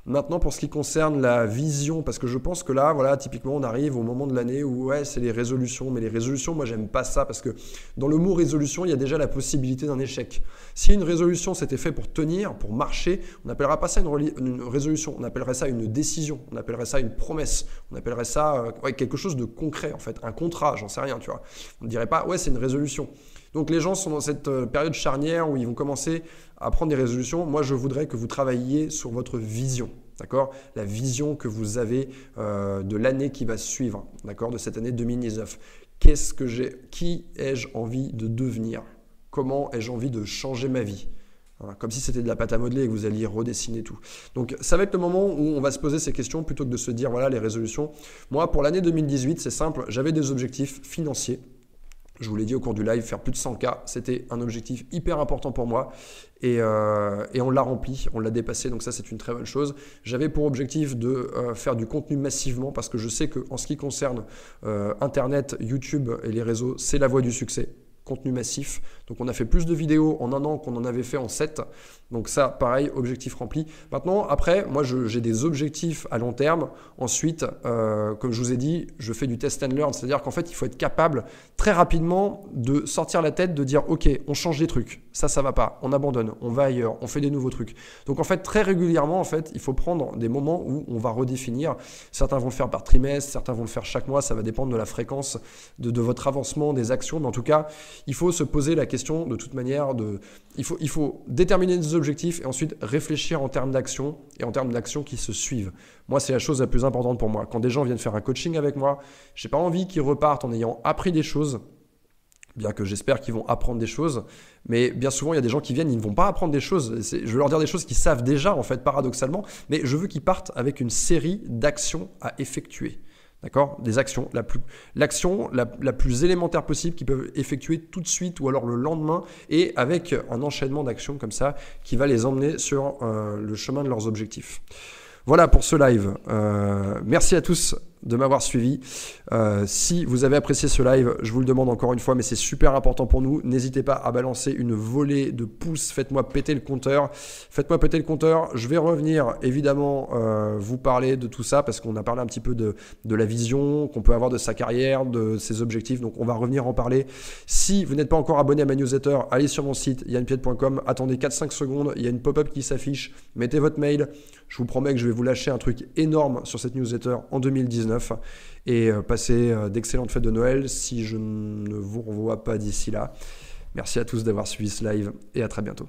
[SPEAKER 1] Maintenant, pour ce qui concerne la vision, parce que je pense que là, voilà, typiquement, on arrive au moment de l'année où, ouais, c'est les résolutions. Mais les résolutions, moi, j'aime pas ça parce que dans le mot résolution, il y a déjà la possibilité d'un échec. Si une résolution s'était fait pour tenir, pour marcher, on n'appellera pas ça une, résolution, on appellerait ça une décision, on appellerait ça une promesse, on appellerait ça euh, quelque chose de concret, en fait, un contrat, j'en sais rien, tu vois. On ne dirait pas, ouais, c'est une résolution. Donc les gens sont dans cette euh, période charnière où ils vont commencer à prendre des résolutions. Moi, je voudrais que vous travailliez sur votre vision. D'accord? La vision que vous avez euh, de l'année qui va suivre, d'accord? De cette année 2019. Qu'est-ce que j'ai Qui ai-je envie de devenir? Comment ai-je envie de changer ma vie? Comme si c'était de la pâte à modeler et que vous alliez redessiner tout. Donc ça va être le moment où on va se poser ces questions plutôt que de se dire voilà les résolutions. Moi pour l'année 2018 c'est simple, j'avais des objectifs financiers je vous l'ai dit au cours du live, faire plus de 100K, c'était un objectif hyper important pour moi. Et, euh, on l'a rempli, on l'a dépassé, donc ça c'est une très bonne chose. J'avais pour objectif de euh, faire du contenu massivement parce que je sais qu'en ce qui concerne euh, Internet, YouTube et les réseaux, c'est la voie du succès contenu massif. Donc on a fait plus de vidéos en un an qu'on en avait fait en 7. Donc ça, pareil, objectif rempli. Maintenant, après, moi, j'ai des objectifs à long terme. Ensuite, euh, comme je vous ai dit, je fais du test and learn. C'est-à-dire qu'en fait, il faut être capable très rapidement de sortir la tête, de dire, OK, on change des trucs. Ça, ça va pas. On abandonne. On va ailleurs. On fait des nouveaux trucs. Donc en fait, très régulièrement, en fait, il faut prendre des moments où on va redéfinir. Certains vont le faire par trimestre, certains vont le faire chaque mois. Ça va dépendre de la fréquence de, de votre avancement, des actions. Mais en tout cas, il faut se poser la question de toute manière de... Il faut, il faut déterminer des objectifs et ensuite réfléchir en termes d'action et en termes d'actions qui se suivent. Moi, c'est la chose la plus importante pour moi. Quand des gens viennent faire un coaching avec moi, j'ai pas envie qu'ils repartent en ayant appris des choses, bien que j'espère qu'ils vont apprendre des choses, mais bien souvent il y a des gens qui viennent, ils ne vont pas apprendre des choses. Je veux leur dire des choses qu'ils savent déjà en fait paradoxalement, mais je veux qu'ils partent avec une série d'actions à effectuer. D'accord? Des actions. L'action la, la, plus élémentaire possible qu'ils peuvent effectuer tout de suite ou alors le lendemain et avec un enchaînement d'actions comme ça qui va les emmener sur euh, le chemin de leurs objectifs. Voilà pour ce live. Euh, merci à tous de m'avoir suivi. Euh, si vous avez apprécié ce live, je vous le demande encore une fois, mais c'est super important pour nous. N'hésitez pas à balancer une volée de pouces. Faites-moi péter le compteur. Faites-moi péter le compteur. Je vais revenir évidemment euh, vous parler de tout ça parce qu'on a parlé un petit peu de, la vision qu'on peut avoir de sa carrière, de ses objectifs. Donc on va revenir en parler. Si vous n'êtes pas encore abonné à ma newsletter, allez sur mon site yanpied.com. Attendez 4-5 secondes. Il y a une pop-up qui s'affiche. Mettez votre mail. Je vous promets que je vais vous lâcher un truc énorme sur cette newsletter en 2019 et euh, passez euh, d'excellentes fêtes de Noël si je ne vous revois pas d'ici là. Merci à tous d'avoir suivi ce live et à très bientôt.